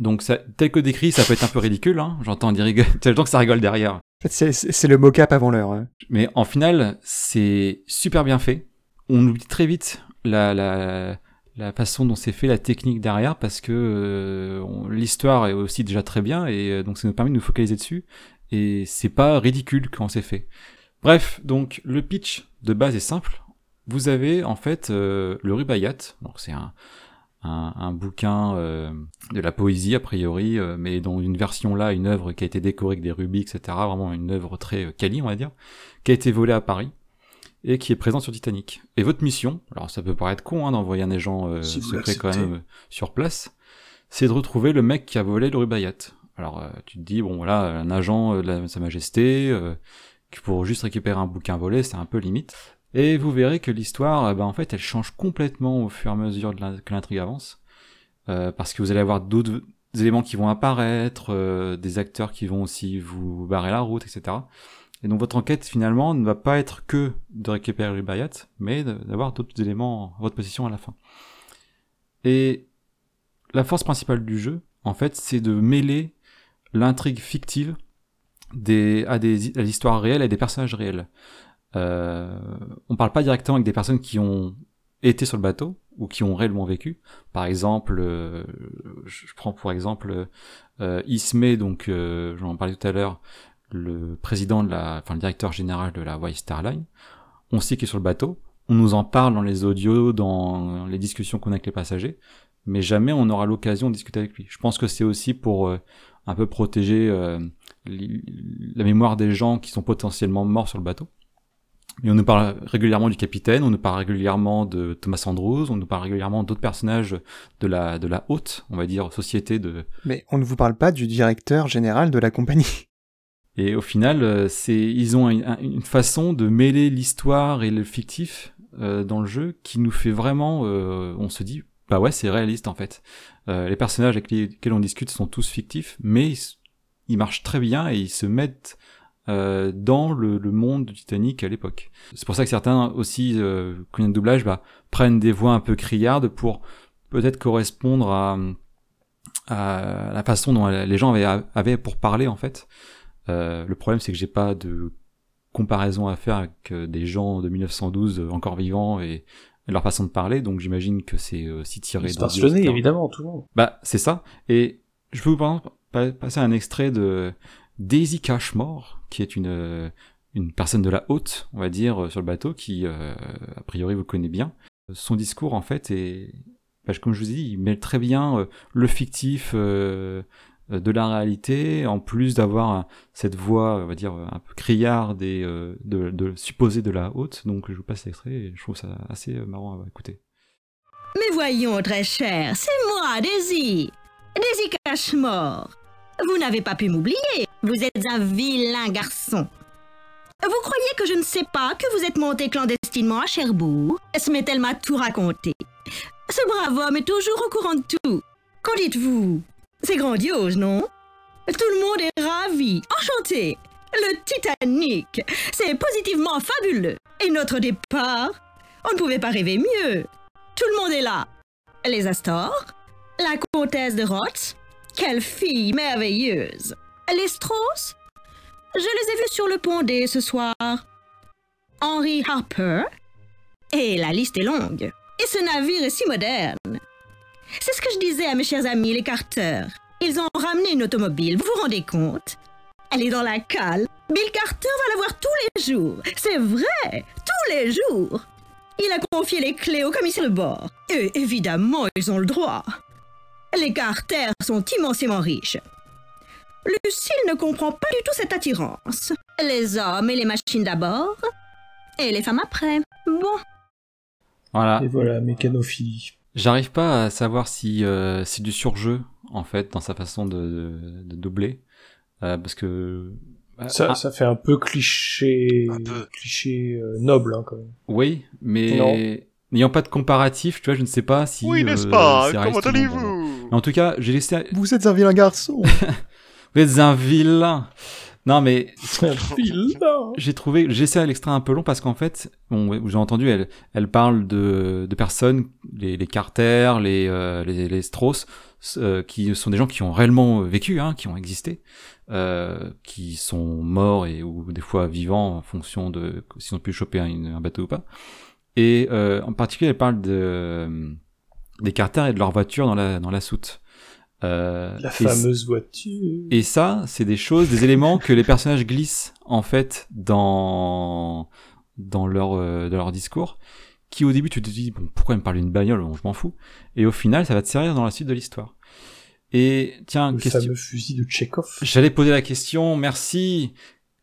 Donc ça, tel que décrit, ça peut être un peu ridicule, hein. j'entends des rigoles, j'entends que ça rigole derrière. En fait, c'est- le mocap avant l'heure. hein. Mais en final, c'est super bien fait. On oublie très vite la, la, la façon dont c'est fait, la technique derrière, parce que euh, l'histoire est aussi déjà très bien, et euh, donc ça nous permet de nous focaliser dessus. Et c'est pas ridicule quand c'est fait. Bref, donc le pitch de base est simple. Vous avez en fait euh, le Rubaiyat, donc c'est un, un, un bouquin euh, de la poésie a priori, euh, mais dans une version là, une œuvre qui a été décorée avec des rubis, etc. Vraiment une œuvre très euh, quali, on va dire, qui a été volée à Paris et qui est présente sur Titanic. Et votre mission, alors ça peut paraître con hein, d'envoyer un agent euh, Si vous secret quand même sur place, c'est de retrouver le mec qui a volé le Rubaiyat. Alors euh, tu te dis bon voilà un agent de la- Sa Majesté euh, qui pour juste récupérer un bouquin volé c'est un peu limite. Et vous verrez que l'histoire, bah, en fait, elle change complètement au fur et à mesure que l'intrigue avance, Euh, parce que vous allez avoir d'autres éléments qui vont apparaître, euh, des acteurs qui vont aussi vous barrer la route, etc. Et donc votre enquête finalement ne va pas être que de récupérer le Bayat, mais d'avoir d'autres éléments à votre position à la fin. Et la force principale du jeu, en fait, c'est de mêler l'intrigue fictive à, des, à l'histoire réelle et des personnages réels. Euh, on parle pas directement avec des personnes qui ont été sur le bateau ou qui ont réellement vécu. Par exemple, euh, je prends pour exemple euh, Ismay, donc euh, j'en parlais tout à l'heure, le président de la, enfin le directeur général de la White Star Line. On sait qu'il est sur le bateau. On nous en parle dans les audios, dans les discussions qu'on a avec les passagers, mais jamais on aura l'occasion de discuter avec lui. Je pense que c'est aussi pour euh, un peu protéger la mémoire des gens qui sont potentiellement morts sur le bateau. Et on nous parle régulièrement du capitaine, on nous parle régulièrement de Thomas Andrews, on nous parle régulièrement d'autres personnages de la, de la haute, on va dire, société de... Mais on ne vous parle pas du directeur général de la compagnie. Et au final, euh, c'est, ils ont un- un- une façon de mêler l'histoire et le fictif euh, dans le jeu qui nous fait vraiment, euh, on se dit, bah ouais, c'est réaliste en fait. Euh, les personnages avec lesquels on discute sont tous fictifs, mais ils marchent très bien et ils se mettent euh, dans le, le monde du Titanic à l'époque. C'est pour ça que certains aussi, euh, a un doublage, bah, prennent des voix un peu criardes pour peut-être correspondre à, à la façon dont les gens avaient, avaient pour parler en fait. Euh, le problème c'est que j'ai pas de comparaison à faire avec euh, des gens de 1912 euh, encore vivants et, leur façon de parler, donc j'imagine que c'est aussi tiré etc. évidemment, tout le monde. Bah, c'est ça. Et je peux vous passer un extrait de Daisy Cashmore, qui est une, euh, une personne de la haute, on va dire, euh, sur le bateau, qui, euh, a priori, vous connaît bien. Son discours, en fait, est, bah, comme je vous ai dit, il mêle très bien le fictif de la réalité, en plus d'avoir cette voix, on va dire, un peu criarde et de, de de la haute. Donc je vous passe l'extrait et je trouve ça assez marrant à écouter. Mais voyons, très cher, c'est moi, Daisy. Daisy Cashmore. Vous n'avez pas pu m'oublier. Vous êtes un vilain garçon. Vous croyez que je ne sais pas que vous êtes monté clandestinement à Cherbourg? Smethel m'a tout raconté. Ce brave homme est toujours au courant de tout. Qu'en dites-vous? C'est grandiose, non? Tout le monde est ravi, enchanté. Le Titanic, c'est positivement fabuleux. Et notre départ, on ne pouvait pas rêver mieux. Tout le monde est là. Les Astors, la comtesse de Rothes, quelle fille merveilleuse. Les Strauss, je les ai vus sur le pont D ce soir. Henry Harper, et la liste est longue. Et ce navire est si moderne. C'est ce que je disais à mes chers amis, les Carter. Ils ont ramené une automobile, vous vous rendez compte? Elle est dans la cale. Bill Carter va la voir tous les jours. C'est vrai, tous les jours. Il a confié les clés au commissaire de bord. Et évidemment, ils ont le droit. Les Carter sont immensément riches. Lucille ne comprend pas du tout cette attirance. Les hommes et les machines d'abord, et les femmes après. Bon, Voilà. Et voilà, mécanophilie. J'arrive pas à savoir si euh, c'est du surjeu en fait dans sa façon de, de, de doubler Euh, parce que Ça, ah, ça fait un peu cliché, Un peu. cliché euh, noble, hein, quand même. oui mais Non. n'ayant pas de comparatif tu vois je ne sais pas si Oui, n'est-ce euh, pas? Comment allez-vous? en tout cas j'ai laissé Vous êtes un vilain garçon. vous êtes un vilain. Non mais Vilain. j'ai trouvé j'ai laissé l'extrait un peu long parce qu'en fait bon avez entendu elle elle parle de, de personnes les, les Carter les euh, les, les Strauss euh, qui sont des gens qui ont réellement vécu hein, qui ont existé euh, qui sont morts et ou des fois vivants en fonction de s'ils ont pu choper un, un bateau ou pas. Et euh, en particulier elle parle de des Carter et de leur voiture dans la dans la soute Euh, La et fameuse voiture. et ça, c'est des choses, des éléments que les personnages glissent en fait dans dans leur euh, dans leur discours, qui au début tu te dis bon pourquoi il me parle d'une bagnole, bon, je m'en fous, et au final ça va te servir dans la suite de l'histoire. Et tiens, le question. fameux fusil de Chekhov. J'allais poser la question, merci.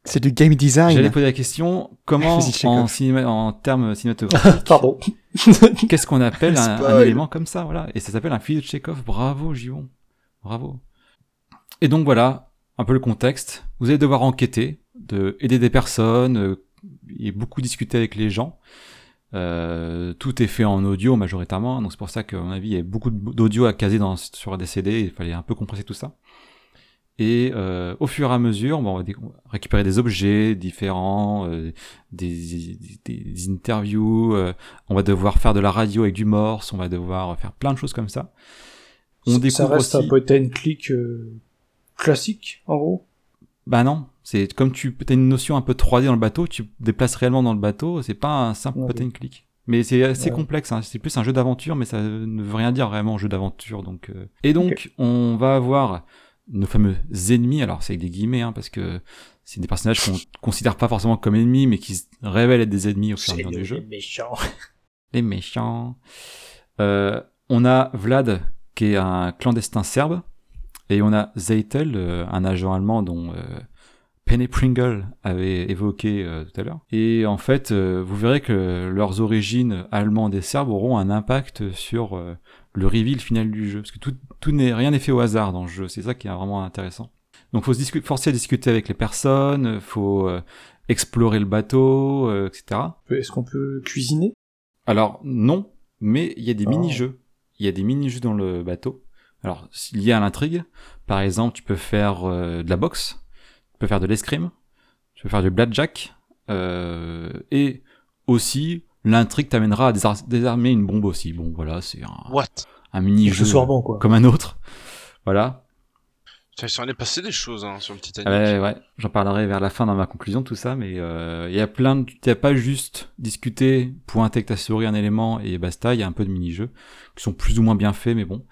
C'est du game design. J'allais poser la question, comment en cinéma, en termes cinématographiques, Pardon. qu'est-ce qu'on appelle un, un élément comme ça, voilà. Et ça s'appelle un fusil de Chekhov. Bravo, Givon. Bravo. Et donc voilà, un peu le contexte. Vous allez devoir enquêter, de aider des personnes, euh, et beaucoup discuter avec les gens. Euh, tout est fait en audio majoritairement, donc c'est pour ça qu'à mon avis il y a beaucoup d'audio à caser dans, sur des CD, il fallait un peu compresser tout ça. Et euh, au fur et à mesure, on va récupérer des objets différents, des, interviews, on va devoir faire de la radio avec du morse, on va devoir faire plein de choses comme ça. On ça découvre reste aussi... un point and click euh, classique, en gros. Bah non, c'est comme tu as une notion un peu 3D dans le bateau, tu te déplaces réellement dans le bateau, c'est pas un simple point and click. Mais c'est assez Ouais. complexe, hein. c'est plus un jeu d'aventure, mais ça ne veut rien dire vraiment jeu d'aventure. Donc, euh. Et donc, on va avoir nos fameux ennemis, alors c'est avec des guillemets, hein, parce que c'est des personnages qu'on considère pas forcément comme ennemis, mais qui se révèlent être des ennemis au fur et à mesure du jeu. méchant. Les méchants. Euh, on a Vlad, qui est un clandestin serbe, et on a Zeitel, euh, un agent allemand dont euh, Penny Pringle avait évoqué euh, tout à l'heure. Et en fait, euh, vous verrez que leurs origines allemandes et serbes auront un impact sur euh, le reveal final du jeu, parce que tout, tout n'est rien n'est fait au hasard dans le jeu. C'est ça qui est vraiment intéressant. Donc, faut se forcer à discuter avec les personnes, faut explorer le bateau, etc. Est-ce qu'on peut cuisiner? Alors non, mais il y a des Oh. mini-jeux. Il y a des mini-jeux dans le bateau. Alors liés à l'intrigue, par exemple, tu peux faire euh, de la boxe, tu peux faire de l'escrime, tu peux faire du blackjack, euh, et aussi l'intrigue t'amènera à désar- désarmer une bombe aussi. Bon voilà, c'est un, What? un mini-jeu comme un autre. Voilà. S'en est passé des choses hein, sur le Titanic. Ouais, ouais, j'en parlerai vers la fin dans ma conclusion de tout ça, mais euh, il y a plein de... Il n'y a pas juste discuter, pointer avec ta souris un élément et basta, il y a un peu de mini-jeux qui sont plus ou moins bien faits, mais bon.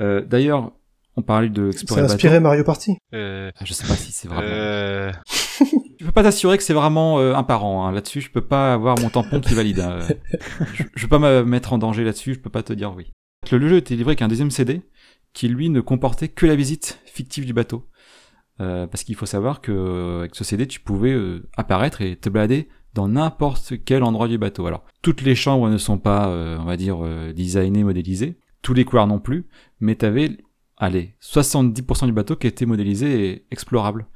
Euh, D'ailleurs, on parlait de Ça a inspiré Mario Party. Euh, Ah, Je sais pas si c'est vraiment... euh, Je peux pas t'assurer que c'est vraiment euh, un parent, hein. là-dessus je peux pas avoir mon tampon qui valide. hein. je, je peux pas me mettre en danger là-dessus, je peux pas te dire oui. le jeu était livré avec un deuxième CD qui lui ne comportait que la visite fictive du bateau. Euh, parce qu'il faut savoir que euh, avec ce CD, tu pouvais euh, apparaître et te balader dans n'importe quel endroit du bateau. Alors, toutes les chambres ne sont pas, euh, on va dire, designées, modélisées, tous les couloirs non plus, mais tu avais, allez, 70% du bateau qui était modélisé et explorable.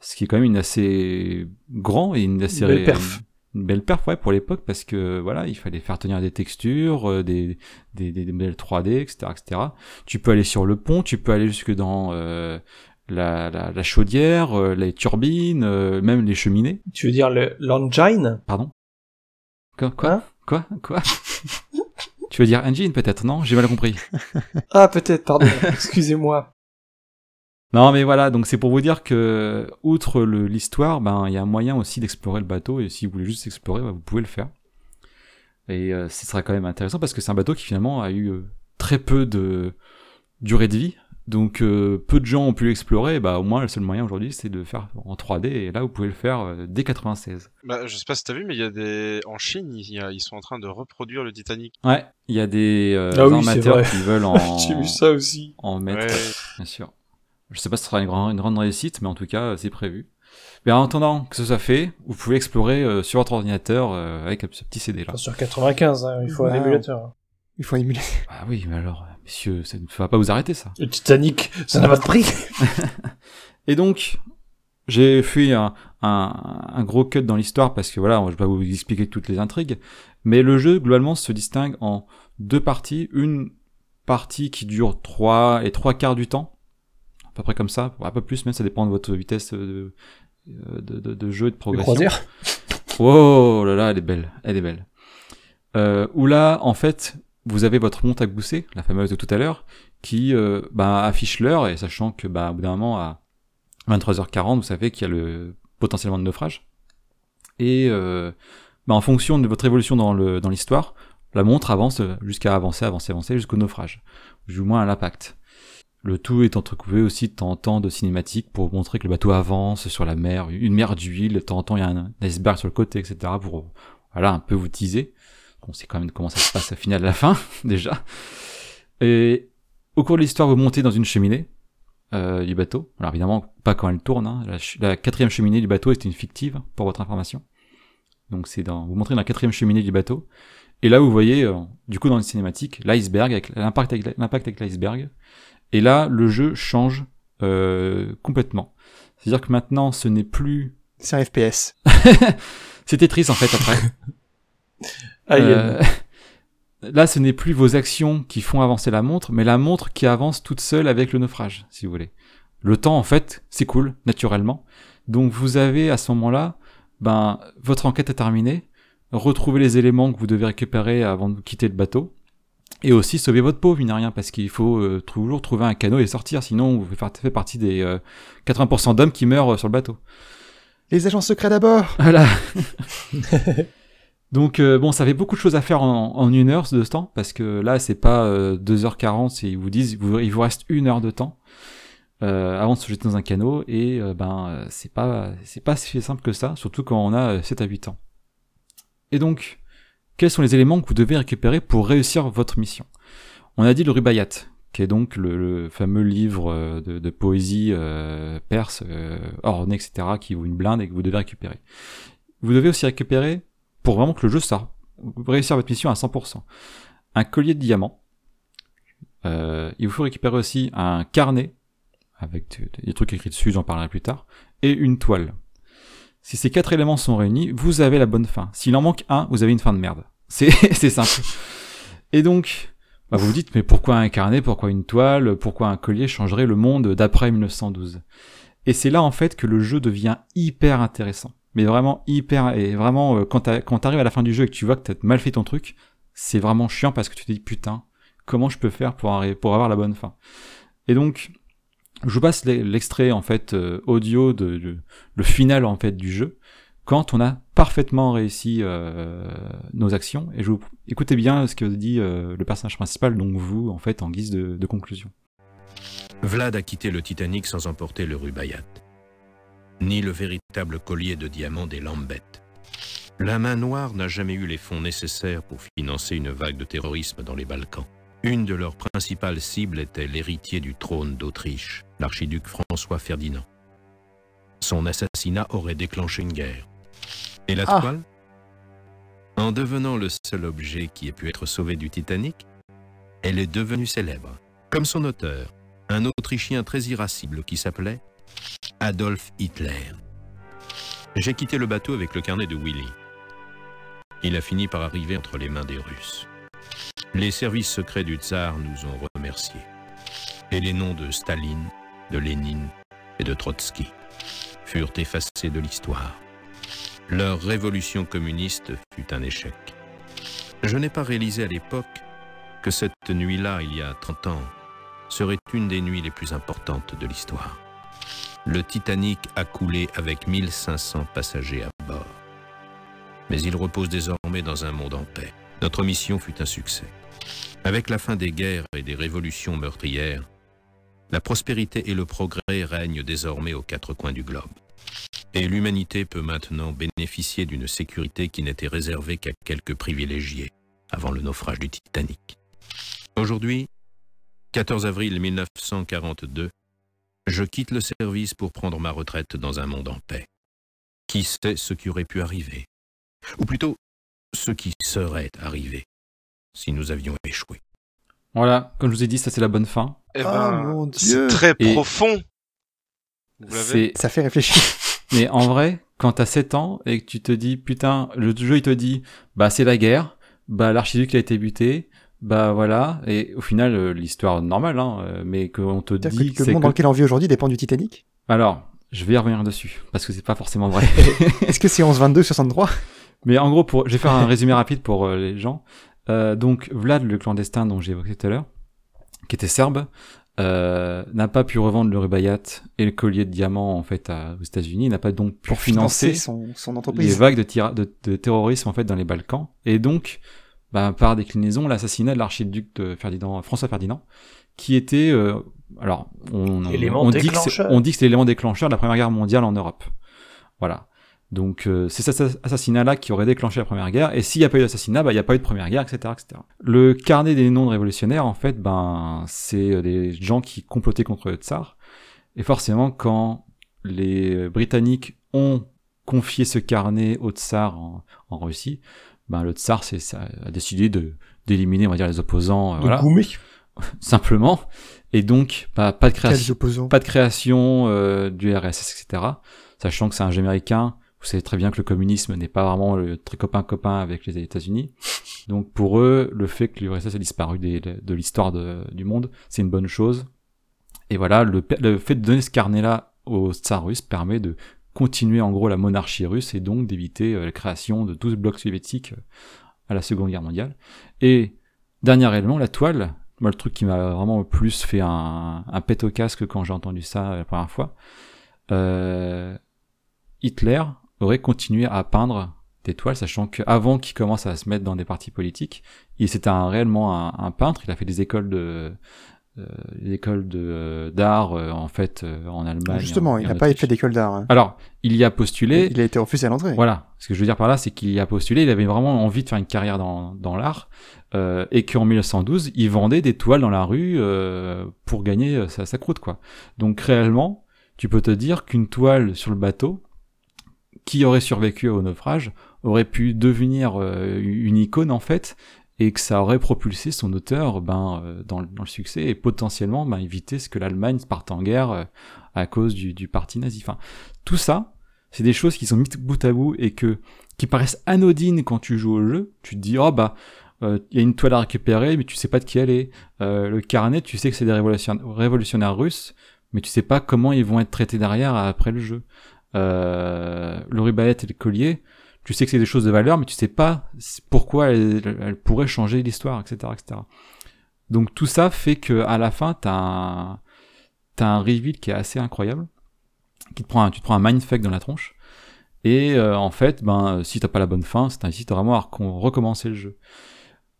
Ce qui est quand même une assez grand et une assez belle perf. Une belle perf ouais, pour l'époque parce que voilà il fallait faire tenir des textures euh, des, des, des, modèles 3D etc etc tu peux aller sur le pont tu peux aller jusque dans euh, la, la, la chaudière euh, les turbines euh, même les cheminées. Tu veux dire le- l'engine? Pardon? Quoi quoi? Hein? Quoi quoi? Tu veux dire engine peut-être? Non? J'ai mal compris. Ah, peut-être, pardon. Excusez-moi. Non, mais voilà, donc c'est pour vous dire que, outre l'histoire, ben, il y a un moyen aussi d'explorer le bateau, et si vous voulez juste explorer, ben, vous pouvez le faire. Et euh, ce sera quand même intéressant parce que c'est un bateau qui finalement a eu euh, très peu de durée de vie. Donc euh, peu de gens ont pu l'explorer, bah au moins le seul moyen aujourd'hui c'est de le faire en 3D et là vous pouvez le faire euh, dès 96. Bah, je sais pas si t'as vu, mais il y a des. En Chine, il y a- ils sont en train de reproduire le Titanic. Ouais, il y a des euh, Ah oui, vrai. qui veulent en, J'ai vu ça aussi. en mettre, Ouais. bien sûr. Je sais pas si ce sera une grande, une grande réussite, mais en tout cas, c'est prévu. Mais en attendant que ce soit fait, vous pouvez explorer euh, sur votre ordinateur euh, avec ce petit CD là. Sur 95, hein, il faut un émulateur. hein. Il faut émuler. Ah oui, mais alors, messieurs, ça ne va pas vous arrêter ça. Le Titanic, ça n'a pas de prix. Et donc, j'ai fait un, un, un gros cut dans l'histoire parce que voilà, je vais pas vous expliquer toutes les intrigues, mais le jeu globalement se distingue en deux parties. Une partie qui dure trois et trois quarts du temps, peu près comme ça, un peu plus, même ça dépend de votre vitesse de, de, de, de jeu et de progression. Oh là là, elle est belle, elle est belle. Euh, où là, en fait, vous avez votre montre à gousset, la fameuse de tout à l'heure, qui euh, bah, affiche l'heure, et sachant que bah, au bout d'un moment, à 23h40, vous savez qu'il y a le potentiellement de naufrage. Et euh, bah, en fonction de votre évolution dans le dans l'histoire, la montre avance jusqu'à avancer, avancer, avancer jusqu'au naufrage, ou du moins à l'impact. Le tout est entrecoupé aussi de temps en temps de cinématiques pour montrer que le bateau avance sur la mer, une mer d'huile, de temps en temps il y a un iceberg sur le côté, etc. pour voilà, un peu vous teaser. On sait quand même comment ça se passe à la fin, déjà. Et au cours de l'histoire, vous montez dans une cheminée euh, du bateau. Alors évidemment, pas quand elle tourne. hein. La, quatrième cheminée du bateau est une fictive, pour votre information. Donc c'est dans, vous montrez dans la quatrième cheminée du bateau. Et là, vous voyez, euh, du coup, dans les cinématiques, l'iceberg, l'impact avec l'iceberg. Et là, le jeu change euh, complètement. C'est-à-dire que maintenant, ce n'est plus... C'est un FPS. C'était triste en fait après. Ah, Euh, Là, ce n'est plus vos actions qui font avancer la montre, mais la montre qui avance toute seule avec le naufrage, si vous voulez. Le temps, en fait, c'est cool, naturellement. Donc, vous avez à ce moment-là, ben, votre enquête est terminée, retrouver les éléments que vous devez récupérer avant de quitter le bateau, et aussi sauver votre peau, mine de rien, parce qu'il faut euh, toujours trouver un canot et sortir, sinon vous faites partie des euh, 80% d'hommes qui meurent euh, sur le bateau. Les agents secrets d'abord Voilà. Donc euh, bon, ça fait beaucoup de choses à faire en, en une heure de ce temps, parce que là, c'est pas euh, 2h40, c'est- ils vous disent, vous- il vous reste une heure de temps euh, avant de se jeter dans un canot, et euh, ben, euh, c'est pas, c'est pas si simple que ça, surtout quand on a euh, 7 à 8 ans. Et donc, quels sont les éléments que vous devez récupérer pour réussir votre mission? On a dit le Rubaiyat, qui est donc le, fameux livre euh, de, poésie euh, perse, euh, orné, etc., qui vaut une blinde et que vous devez récupérer. Vous devez aussi récupérer, pour vraiment que le jeu sorte, réussir votre mission à 100%, un collier de diamants. Euh, il vous faut récupérer aussi un carnet, avec des trucs écrits dessus, j'en parlerai plus tard, et une toile. Si ces quatre éléments sont réunis, vous avez la bonne fin. S'il en manque un, vous avez une fin de merde. C'est simple. Et donc, bah, vous vous dites, mais pourquoi un carnet, pourquoi une toile, pourquoi un collier changerait le monde d'après 1912 Et c'est là en fait que le jeu devient hyper intéressant. Mais vraiment hyper, et vraiment, euh, quand t'arrives à la fin du jeu et que tu vois que t'as mal fait ton truc, c'est vraiment chiant parce que tu te dis, putain, comment je peux faire pour, pour avoir la bonne fin? Et donc, je vous passe l'e- l'extrait en fait euh, audio de, le final en fait du jeu quand on a parfaitement réussi euh, nos actions et je vous écoutez bien ce que dit euh, le personnage principal donc vous en fait en guise de, conclusion. Vlad a quitté le Titanic sans emporter le Rubaiyat, ni le véritable collier de diamants des Lambettes. La main noire n'a jamais eu les fonds nécessaires pour financer une vague de terrorisme dans les Balkans. Une de leurs principales cibles était l'héritier du trône d'Autriche, l'archiduc François Ferdinand. Son assassinat aurait déclenché une guerre. Et la Ah. toile? En devenant le seul objet qui ait pu être sauvé du Titanic, elle est devenue célèbre. Comme son auteur, un Autrichien très irascible qui s'appelait Adolf Hitler. J'ai quitté le bateau avec le carnet de Willy. Il a fini par arriver entre les mains des Russes. Les services secrets du tsar nous ont remerciés. Et les noms de Staline, de Lénine et de Trotsky furent effacés de l'histoire. Leur révolution communiste fut un échec. Je n'ai pas réalisé à l'époque que cette nuit-là, il y a 30 ans, serait une des nuits les plus importantes de l'histoire. Le Titanic a coulé avec 1500 passagers à bord. Mais il repose désormais dans un monde en paix. Notre mission fut un succès. Avec la fin des guerres et des révolutions meurtrières, la prospérité et le progrès règnent désormais aux quatre coins du globe. Et l'humanité peut maintenant bénéficier d'une sécurité qui n'était réservée qu'à quelques privilégiés avant le naufrage du Titanic. Aujourd'hui, 14 avril 1942, je quitte le service pour prendre ma retraite dans un monde en paix. Qui sait ce qui aurait pu arriver? Ou plutôt, ce qui serait arrivé? Si nous avions échoué. Voilà, comme je vous ai dit, ça c'est la bonne fin. Eh Ah, ben, mon c'est très Et- profond. Vous l'avez C'est Ça fait réfléchir. Mais en vrai, quand t'as 7 ans et que tu te dis, putain, le jeu il te dit, bah c'est la guerre, bah l'archiduc il a été buté, bah voilà, et au final, euh, l'histoire normale, hein, euh, mais qu'on te dit que le c'est monde que- dans lequel on vit aujourd'hui dépend du Titanic. Alors, je vais y revenir dessus, parce que c'est pas forcément vrai. Est-ce que c'est 11-22-63 mais en gros, pour, je vais faire un résumé rapide pour euh, les gens. Euh, donc, Vlad, le clandestin dont j'ai évoqué tout à l'heure, qui était serbe, euh, n'a pas pu revendre le rubaiyat et le collier de diamants en fait à- aux États-Unis, n'a pas donc pu Pour financer financer son, son les entreprise. vagues de, tira- de, de terrorisme en fait dans les Balkans et donc bah, par déclinaison l'assassinat de l'archiduc de Ferdinand François Ferdinand qui était euh, alors on, on, Élément on dit que c'est, déclencheur. on dit que c'est l'élément déclencheur de la première guerre mondiale en Europe voilà donc euh, c'est cet assassinat là qui aurait déclenché la première guerre et s'il n'y a pas eu d'assassinat bah il n'y a pas eu de première guerre etc etc le carnet des noms de révolutionnaires en fait ben c'est euh, des gens qui complotaient contre le tsar et forcément quand les Britanniques ont confié ce carnet au tsar en, en Russie, ben le tsar a décidé de d'éliminer on va dire les opposants, euh, voilà, simplement. Et donc bah, pas de création, pas de création euh, du RSS, etc. Sachant que c'est un jeu américain, vous savez très bien que le communisme n'est pas vraiment le très copain-copain avec les États-Unis. Donc pour eux, le fait que l'URSS a disparu de l'histoire du monde, c'est une bonne chose. Et voilà, le, fait de donner ce carnet-là au tsar russe permet de continuer en gros la monarchie russe et donc d'éviter euh, la création de 12 blocs soviétiques euh, à la Seconde Guerre mondiale. Et dernier élément, la toile. Moi, le truc qui m'a vraiment plus fait un, un pet au casque quand j'ai entendu ça euh, la première fois, euh, Hitler aurait continué à peindre des toiles, sachant qu'avant qu'il commence à se mettre dans des partis politiques, il c'était un, réellement un, un peintre. Il a fait des écoles de euh, des écoles de euh, d'art euh, en fait euh, en Allemagne. Justement, en- il n'a pas fait d'école d'art. hein. Alors, il y a postulé. Il a été refusé à l'entrée. Voilà. Ce que je veux dire par là, c'est qu'il y a postulé, il avait vraiment envie de faire une carrière dans, dans l'art, euh, et qu'en 1912, il vendait des toiles dans la rue euh, pour gagner sa, sa croûte, quoi. Donc réellement, tu peux te dire qu'une toile sur le bateau, qui aurait survécu au naufrage, aurait pu devenir euh, une icône en fait, et que ça aurait propulsé son auteur ben, euh, dans, le- succès et potentiellement ben, éviter ce que l'Allemagne parte en guerre euh, à cause du, parti nazi. Enfin, tout ça, c'est des choses qui sont mises bout à bout et que qui paraissent anodines quand tu joues au jeu. Tu te dis oh bah il y a une toile à récupérer mais tu sais pas de qui elle est. Le carnet, tu sais que c'est des révolution- révolutionnaires russes, mais tu sais pas comment ils vont être traités derrière après le jeu. Euh, le rubaiyat et le collier, tu sais que c'est des choses de valeur, mais tu sais pas pourquoi elles, elles pourraient changer l'histoire, etc., etc. Donc tout ça fait que à la fin, t'as un, t'as un reveal qui est assez incroyable, qui te prend un, tu te prends un mindfuck dans la tronche. Et euh, en fait, ben, si t'as pas la bonne fin, ça t'incite vraiment à recom- recommencer le jeu.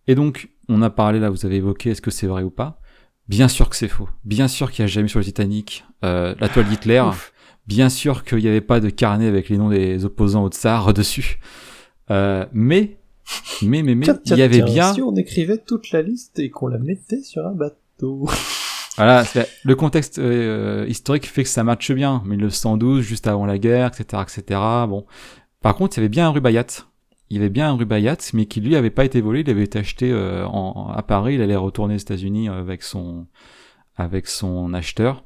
Et donc, on a parlé là, vous avez évoqué, est-ce que c'est vrai ou pas? Bien sûr que c'est faux. Bien sûr qu'il n'y a jamais sur le Titanic euh, la toile d'Hitler. Bien sûr qu'il n'y avait pas de carnet avec les noms des opposants au tsar dessus. Euh, mais Mais, mais, mais, il y avait tiens, bien. Si on écrivait toute la liste et qu'on la mettait sur un bateau. Voilà, le contexte euh, historique fait que ça matche bien. 1912, juste avant la guerre, etc., etc. Bon. Par contre, il y avait bien un Rubaiyat. Il y avait bien un Rubaiyat, mais qui lui avait pas été volé. Il avait été acheté euh, en, à Paris. Il allait retourner aux États-Unis avec son, avec son acheteur.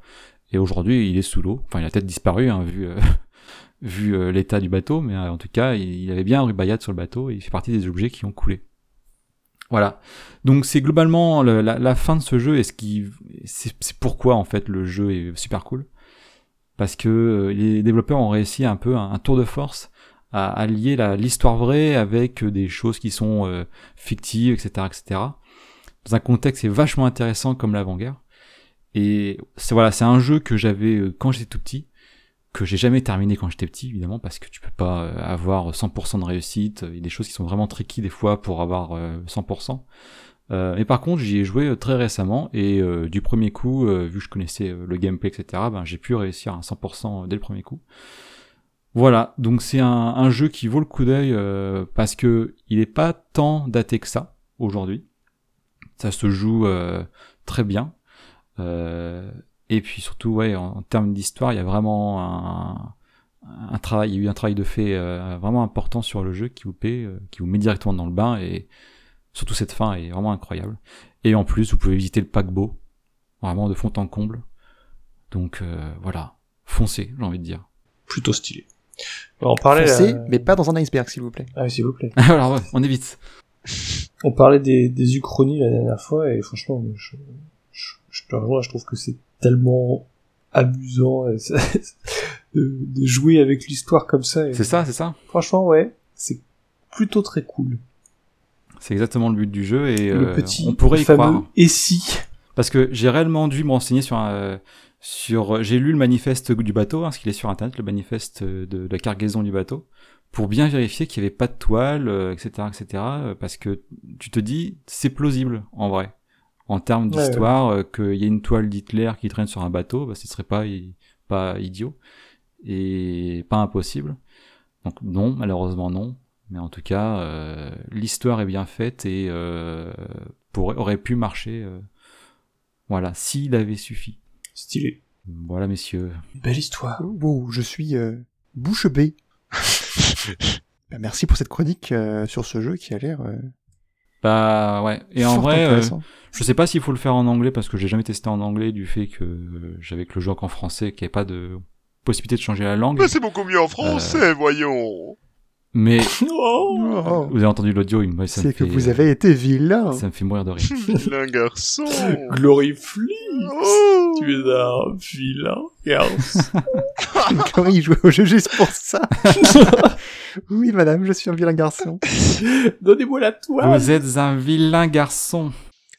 Et aujourd'hui, il est sous l'eau. Enfin, il a peut-être disparu, hein, vu, euh, vu euh, l'état du bateau. Mais euh, en tout cas, il, avait bien un Rubaiyat sur le bateau. Et il fait partie des objets qui ont coulé. Voilà. Donc c'est globalement le- la, fin de ce jeu et ce qui c'est pourquoi en fait le jeu est super cool parce que euh, les développeurs ont réussi un peu un, tour de force à, lier l'histoire vraie avec des choses qui sont fictives etc etc dans un contexte vachement intéressant comme l'avant-guerre et c'est voilà c'est un jeu que j'avais euh, quand j'étais tout petit que j'ai jamais terminé quand j'étais petit évidemment parce que tu peux pas euh, avoir 100% de réussite il y a des choses qui sont vraiment tricky des fois pour avoir euh, 100% euh, mais par contre, j'y ai joué euh, très récemment et euh, du premier coup, euh, vu que je connaissais euh, le gameplay, etc., ben, j'ai pu réussir à 100% dès le premier coup. Voilà, donc c'est un, jeu qui vaut le coup d'œil euh, parce que il est pas tant daté que ça aujourd'hui. Ça se joue euh, très bien. Euh, et puis surtout, ouais, en, en termes d'histoire, il y a vraiment un, un travail, il y a eu un travail de fait euh, vraiment important sur le jeu qui vous paie, euh, qui vous met directement dans le bain et Surtout cette fin est vraiment incroyable. Et en plus, vous pouvez visiter le paquebot, vraiment de fond en comble. Donc euh, voilà, foncez, j'ai envie de dire. Plutôt stylé. On parlait. Foncez, euh, mais pas dans un iceberg, s'il vous plaît. Ah oui, s'il vous plaît. Alors ouais, on évite. On parlait des, des uchronies la dernière fois et franchement, je, je, je te rejoins, je trouve que c'est tellement amusant ça- de, de jouer avec l'histoire comme ça. C'est ça, c'est ça. Franchement, ouais, c'est plutôt très cool. C'est exactement le but du jeu et le euh, petit on pourrait y fameux croire. et si Parce que j'ai réellement dû me renseigner sur un, sur j'ai lu le manifeste du bateau, hein, parce qu'il est sur internet, le manifeste de, de la cargaison du bateau, pour bien vérifier qu'il n'y avait pas de toile, euh, etc., etc. euh, Parce que tu te dis, c'est plausible en vrai, en termes Ouais, d'histoire, euh, qu'il y ait une toile d'Hitler qui traîne sur un bateau, bah, ce serait pas pas idiot et pas impossible. Donc non, malheureusement non. Mais en tout cas, euh, l'histoire est bien faite et euh, pourrait, aurait pu marcher. euh, voilà, s'il avait suffi. Stylé. Voilà, messieurs. Belle histoire. Wow, je suis euh, bouche bée. Bah, merci pour cette chronique euh, sur ce jeu qui a l'air. Euh, Bah ouais. Et en Fort vrai, euh, je sais pas s'il faut le faire en anglais parce que j'ai jamais testé en anglais du fait que euh, j'avais que le jeu qu'en français, qu'il n'y avait pas de possibilité de changer la langue. Mais c'est beaucoup mieux en français, voyons. Mais Oh, vous avez entendu l'audio, il me- ça me c'est que fait, vous euh, avez été vilain. Ça me fait mourir de rire. Vilain garçon. Gloriflix, Oh. tu es un vilain garçon. Cory, il jouait au jeu juste pour ça? Oui, madame, je suis un vilain garçon. Donnez-moi la toile. Vous êtes un vilain garçon.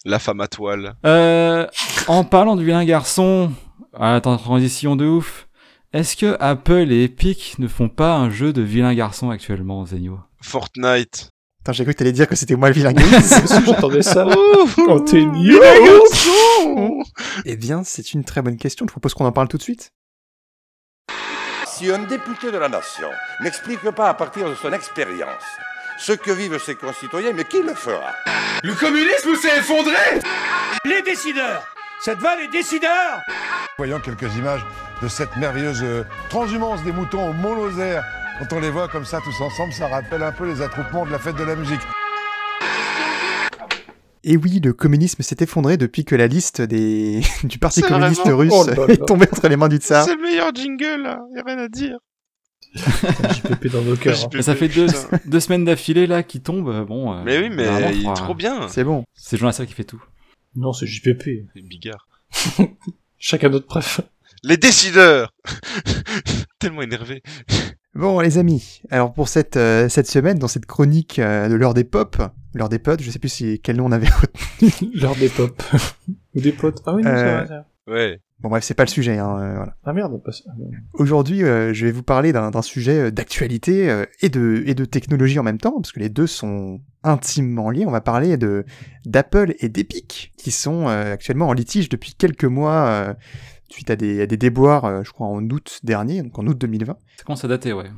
La femme à toile. Euh, en parlant de vilain garçon, ah, attends, transition de ouf. Est-ce que Apple et Epic ne font pas un jeu de vilain garçon actuellement, Zenio? Fortnite. Attends, j'ai cru que t'allais dire que c'était moi le vilain garçon. J'attendais ça. Oh, Quand t'es vilain garçon. eh bien, c'est une très bonne question. Je propose qu'on en parle tout de suite. Si un député de la nation n'explique pas à partir de son expérience ce que vivent ses concitoyens, mais qui le fera? Le communisme s'est effondré Les décideurs Cette va les décideurs Voyons quelques images de cette merveilleuse euh, transhumance des moutons au Mont-Lozère. Quand on les voit comme ça tous ensemble, ça rappelle un peu les attroupements de la fête de la musique. Et oui, le communisme s'est effondré depuis que la liste des... du Parti communiste vraiment- russe Oh là là. est tombée entre les mains du tsar. C'est le meilleur jingle, là. Y a rien à dire. JPP dans nos cœurs. hein. Mais Ça fait deux, deux semaines d'affilée là qui tombent. Bon. euh, Mais oui, mais il est trop bien. C'est bon. C'est Jean Lassalle qui fait tout. Non, c'est JPP. C'est Bigard. Chacun notre préf. Les décideurs Tellement énervé. Bon, les amis, alors pour cette, euh, cette semaine, dans cette chronique euh, de l'heure des pop, l'heure des potes, je sais plus si, quel nom on avait retenu. L'heure des pop. Ou des potes. Ah oui, non, Euh, vrai, c'est vrai. Ouais. Bon bref, c'est pas le sujet. Hein, euh, voilà. Ah merde, pas... ah, merde. Aujourd'hui, euh, je vais vous parler d'un d'un sujet d'actualité euh, et, de, et de technologie en même temps, parce que les deux sont intimement liés. On va parler de d'Apple et d'Epic, qui sont euh, actuellement en litige depuis quelques mois, euh, suite à des, à des déboires, euh, je crois en août dernier, donc en août 2020. Ça commence à dater, ouais.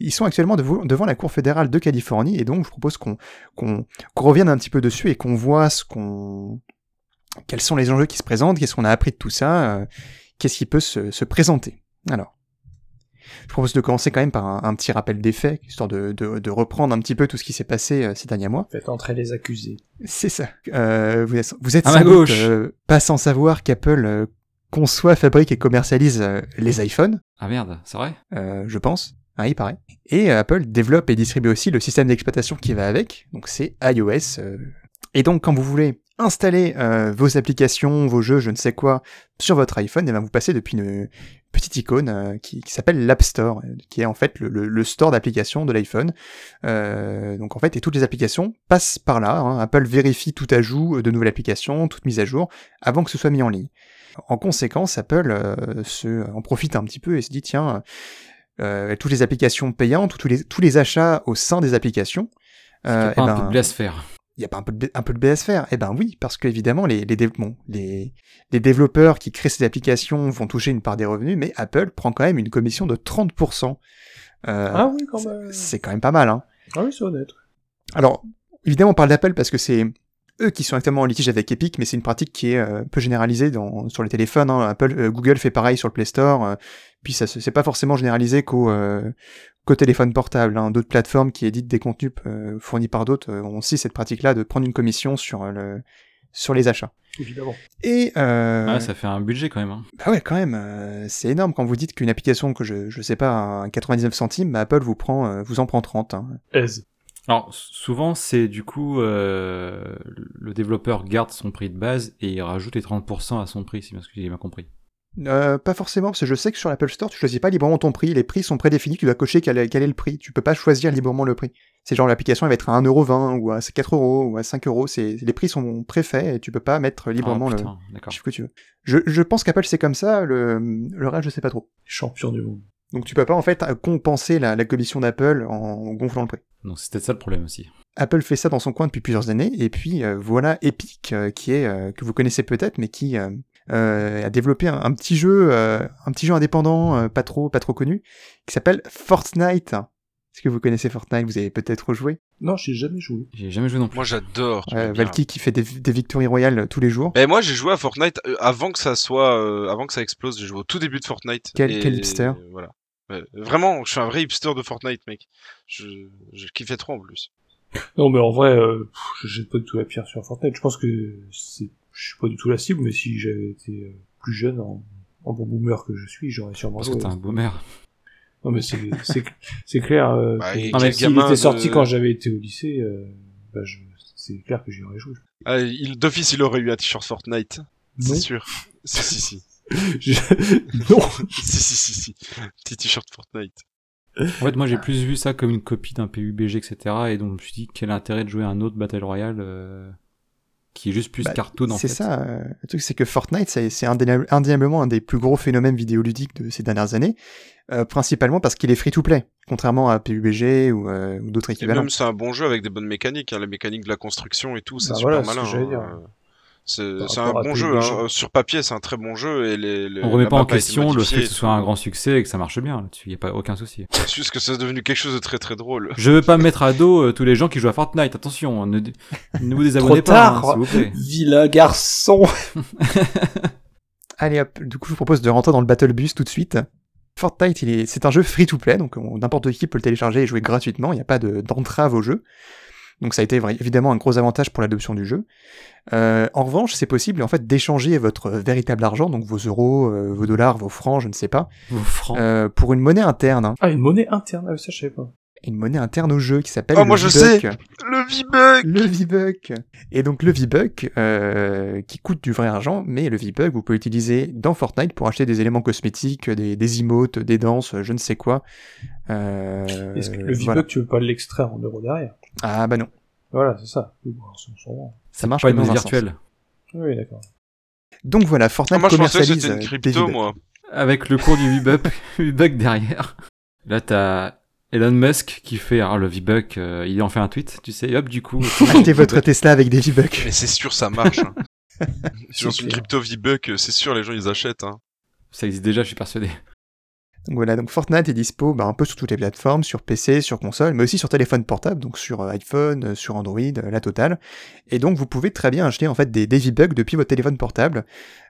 Ils sont actuellement devo- devant la Cour fédérale de Californie et donc je propose qu'on qu'on qu'on revienne un petit peu dessus et qu'on voit ce qu'on quels sont les enjeux qui se présentent, qu'est-ce qu'on a appris de tout ça, euh, qu'est-ce qui peut se, se présenter. Alors, je propose de commencer quand même par un, un petit rappel des faits, histoire de, de, de reprendre un petit peu tout ce qui s'est passé euh, ces derniers mois. Faites entrer les accusés. C'est ça. Euh, vous êtes, vous êtes À sans ma doute, gauche. euh, pas sans savoir qu'Apple euh, conçoit, fabrique et commercialise euh, les iPhones. Ah merde, c'est vrai? Euh, je pense. Ah, il paraît. Et euh, Apple développe et distribue aussi le système d'exploitation qui va avec, donc c'est iOS. Et donc quand vous voulez installer euh, vos applications, vos jeux, je ne sais quoi, sur votre iPhone, et ben vous passez depuis une petite icône euh, qui, qui s'appelle l'App Store, euh, qui est en fait le, le- le store d'applications de l'iPhone. Euh, donc en fait, et toutes les applications passent par là. hein. Apple vérifie tout ajout de nouvelles applications, toute mise à jour, avant que ce soit mis en ligne. En conséquence, Apple euh, se, en profite un petit peu et se dit tiens, euh, toutes les applications payantes, ou tous les, tous les achats au sein des applications. Y a eh pas un ben, peu de se faire. Il y a pas un peu de, un peu de BSFR Eh ben oui, parce que évidemment les, les, bon, les, les développeurs qui créent ces applications vont toucher une part des revenus, mais Apple prend quand même une commission de 30%. Euh, Ah oui, quand même. C'est quand même pas mal, hein. Ah oui, c'est honnête. Alors, évidemment, on parle d'Apple parce que c'est eux qui sont actuellement en litige avec Epic, mais c'est une pratique qui est euh, peu généralisée dans, sur les téléphones. hein. Apple, euh, Google fait pareil sur le Play Store. euh, puis ça, c'est pas forcément généralisé qu'au qu'au téléphone portable. hein. D'autres plateformes qui éditent des contenus euh, fournis par d'autres euh, ont aussi cette pratique-là de prendre une commission sur euh, le sur les achats. Évidemment. Et euh, Ouais, ça fait un budget quand même. hein. bah ouais, quand même, euh, c'est énorme quand vous dites qu'une application que je je sais pas à 99 centimes, bah Apple vous prend euh, vous en prend 30. hein. Aise. Alors, souvent, c'est du coup, euh, le développeur garde son prix de base et il rajoute les 30% à son prix, si j'ai bien compris. Euh, pas forcément, parce que je sais que sur l'Apple Store, tu choisis pas librement ton prix. Les prix sont prédéfinis, tu dois cocher quel est, quel est le prix. Tu peux pas choisir librement le prix. C'est genre l'application, elle va être à 1,20€ ou à 4€ ou à 5€. C'est, les prix sont préfaits et tu peux pas mettre librement Ah, le putain, chiffre que tu veux. Je, je pense qu'Apple c'est comme ça, le, le reste je sais pas trop. Champion du monde. Donc tu peux pas en fait compenser la, la commission d'Apple en gonflant le prix. Donc c'était ça le problème aussi. Apple fait ça dans son coin depuis plusieurs années, et puis euh, voilà Epic, euh, qui est euh, que vous connaissez peut-être, mais qui euh, a développé un, un petit jeu, euh, un petit jeu indépendant, euh, pas trop, pas trop connu, qui s'appelle Fortnite. Est-ce que vous connaissez Fortnite? Vous avez peut-être joué? Non, j'ai jamais joué. J'ai jamais joué non plus. Moi j'adore. euh. Valky qui fait des, des victories royales euh, tous les jours. Et moi j'ai joué à Fortnite euh, avant que ça soit, euh, avant que ça explose. J'ai joué au tout début de Fortnite. Quel- et quel hipster. Voilà. Vraiment, je suis un vrai hipster de Fortnite, mec. Je, je kiffais trop en plus. Non, mais en vrai, euh, je jette pas du tout la pierre sur Fortnite. Je pense que c'est, je suis pas du tout la cible, mais si j'avais été euh, plus jeune, en, en bon boomer que je suis, j'aurais sûrement Parce que joué. t'es un boomer. Non, mais c'est, c'est, c'est clair. Euh, Bah, que- que s'il gamin était sorti de- quand j'avais été au lycée, euh, bah, je, c'est clair que j'y aurais joué. Ah, il, d'office, il aurait eu un t-shirt Fortnite. Non. C'est sûr. si, si, si. Je- non. si, si, si, si. Petit t-shirt Fortnite. En fait, moi j'ai plus vu ça comme une copie d'un PUBG, etc. Et donc je me suis dit quel intérêt de jouer à un autre Battle Royale euh, qui est juste plus Bah, cartoon en fait. C'est ça. euh, le truc, c'est que Fortnite, c'est c'est indéniable- indéniablement un des plus gros phénomènes vidéoludiques de ces dernières années, euh, principalement parce qu'il est free-to-play, contrairement à PUBG ou, euh, ou d'autres Et équivalents. même c'est un bon jeu avec des bonnes mécaniques, hein, la mécanique de la construction et tout, c'est Bah super voilà, c'est ce malin. que. C'est c'est un bon jeu, hein. sur papier c'est un très bon jeu et les, les- On remet pas en question le fait que ce soit un grand succès et que ça marche bien là-dessus, y a pas aucun souci. C'est juste que c'est devenu quelque chose de très très drôle. Je veux pas mettre à dos euh, tous les gens qui jouent à Fortnite, attention, ne, ne vous Trop désabonnez pas, tard, hein, s'il vous plaît. vilain garçon. Allez hop, du coup je vous propose de rentrer dans le Battle Bus tout de suite. Fortnite, il est, c'est un jeu free-to-play, donc on- n'importe qui peut le télécharger et jouer gratuitement, il n'y a pas de- d'entrave au jeu. Donc ça a été évidemment un gros avantage pour l'adoption du jeu. Euh, en revanche, c'est possible en fait d'échanger votre véritable argent, donc vos euros, euh, vos dollars, vos francs, je ne sais pas, Vos francs. euh, pour une monnaie interne. hein. Ah, une monnaie interne, ah, ça je savais pas. Une monnaie interne au jeu qui s'appelle Oh le moi je V-Buck. sais Le V-Buck Le V-Buck. Et donc le V-Buck, euh, qui coûte du vrai argent, mais le V-Buck, vous pouvez l'utiliser dans Fortnite pour acheter des éléments cosmétiques, des, des emotes, des danses, je ne sais quoi. Euh, Est-ce que le voilà. V-Buck, tu veux pas l'extraire en euros derrière? Ah bah non, Voilà, c'est ça. Ça marche Pas une dans monnaie virtuelle. Oui, d'accord. Donc voilà, Ah, Fortnite moi je pensais que commercialise c'était une euh, crypto moi. Avec le cours du V-Buck V-Buck derrière. Là, t'as Elon Musk qui fait, alors le V-Buck, euh, il en fait un tweet, tu sais, et hop, du coup. Achetez votre Tesla avec des V-Bucks. Mais c'est sûr ça marche. Hein. C'est Sur une crypto V-Buck, c'est sûr les gens ils achètent. Hein. Ça existe déjà, je suis persuadé. Donc voilà, donc Fortnite est dispo bah, un peu sur toutes les plateformes, sur PC, sur console, mais aussi sur téléphone portable, donc sur euh, iPhone, euh, sur Android, euh, la totale. Et donc vous pouvez très bien acheter en fait des, V-Bucks depuis votre téléphone portable.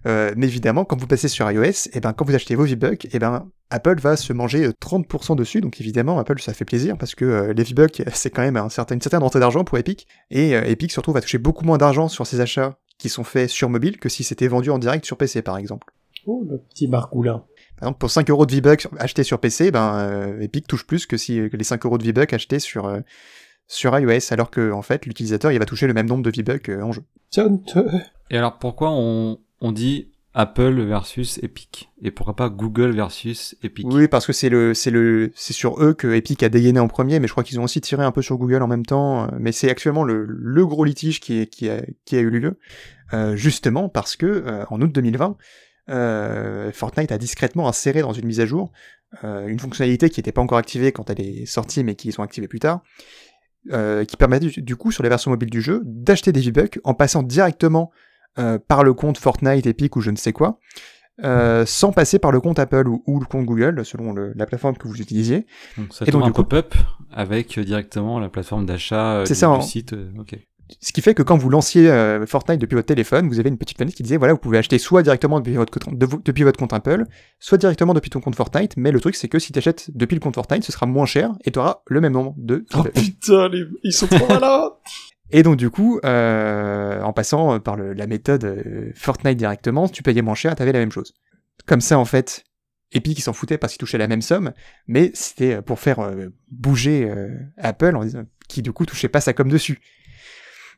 Mais évidemment, quand vous passez sur iOS, et ben quand vous achetez vos V-Bucks, et ben Apple va se manger 30% dessus. Donc évidemment, Apple ça fait plaisir parce que les V-Bucks c'est quand même une certaine rentrée d'argent pour Epic. Et Epic surtout va toucher beaucoup moins d'argent sur ses achats qui sont faits sur mobile que si c'était vendu en direct sur PC par exemple. Oh, le petit Margoulin. Par exemple, pour 5 euros de V-Bucks achetés sur PC, ben, euh, Epic touche plus que si que les 5 euros de V-Bucks achetés sur, euh, sur iOS, alors que, en fait, l'utilisateur, il va toucher le même nombre de V-Bucks euh, en jeu. Et alors pourquoi on, on dit Apple versus Epic? Et pourquoi pas Google versus Epic? Oui, parce que c'est le, c'est le, c'est sur eux que Epic a dégainé en premier, mais je crois qu'ils ont aussi tiré un peu sur Google en même temps. euh, Mais c'est actuellement le, le gros litige qui, est, qui, a, qui a eu lieu, euh, justement parce que euh, en août 2020, euh, Fortnite a discrètement inséré dans une mise à jour euh, une fonctionnalité qui n'était pas encore activée quand elle est sortie, mais qui sont activées plus tard, euh, qui permet du, du coup sur les versions mobiles du jeu d'acheter des V-Bucks en passant directement par le compte Fortnite, Epic ou je ne sais quoi, euh, sans passer par le compte Apple ou, ou le compte Google, selon le- la plateforme que vous utilisiez. Donc ça Et donc, un pop-up avec directement la plateforme d'achat euh, du, ça, du site. Ce qui fait que quand vous lanciez euh, Fortnite depuis votre téléphone, vous avez une petite fenêtre qui disait voilà, vous pouvez acheter soit directement depuis votre, compte- de vous- depuis votre compte Apple, soit directement depuis ton compte Fortnite, mais le truc c'est que si tu achètes depuis le compte Fortnite, ce sera moins cher et tu auras le même nombre de Oh putain, les- ils sont trop malins Et donc du coup, euh, en passant par le- la méthode euh, Fortnite directement, tu payais moins cher et t'avais la même chose. Comme ça en fait, Epic ils s'en foutaient parce qu'ils touchaient la même somme, mais c'était pour faire bouger Apple, en disant- qui du coup touchait pas sa com dessus.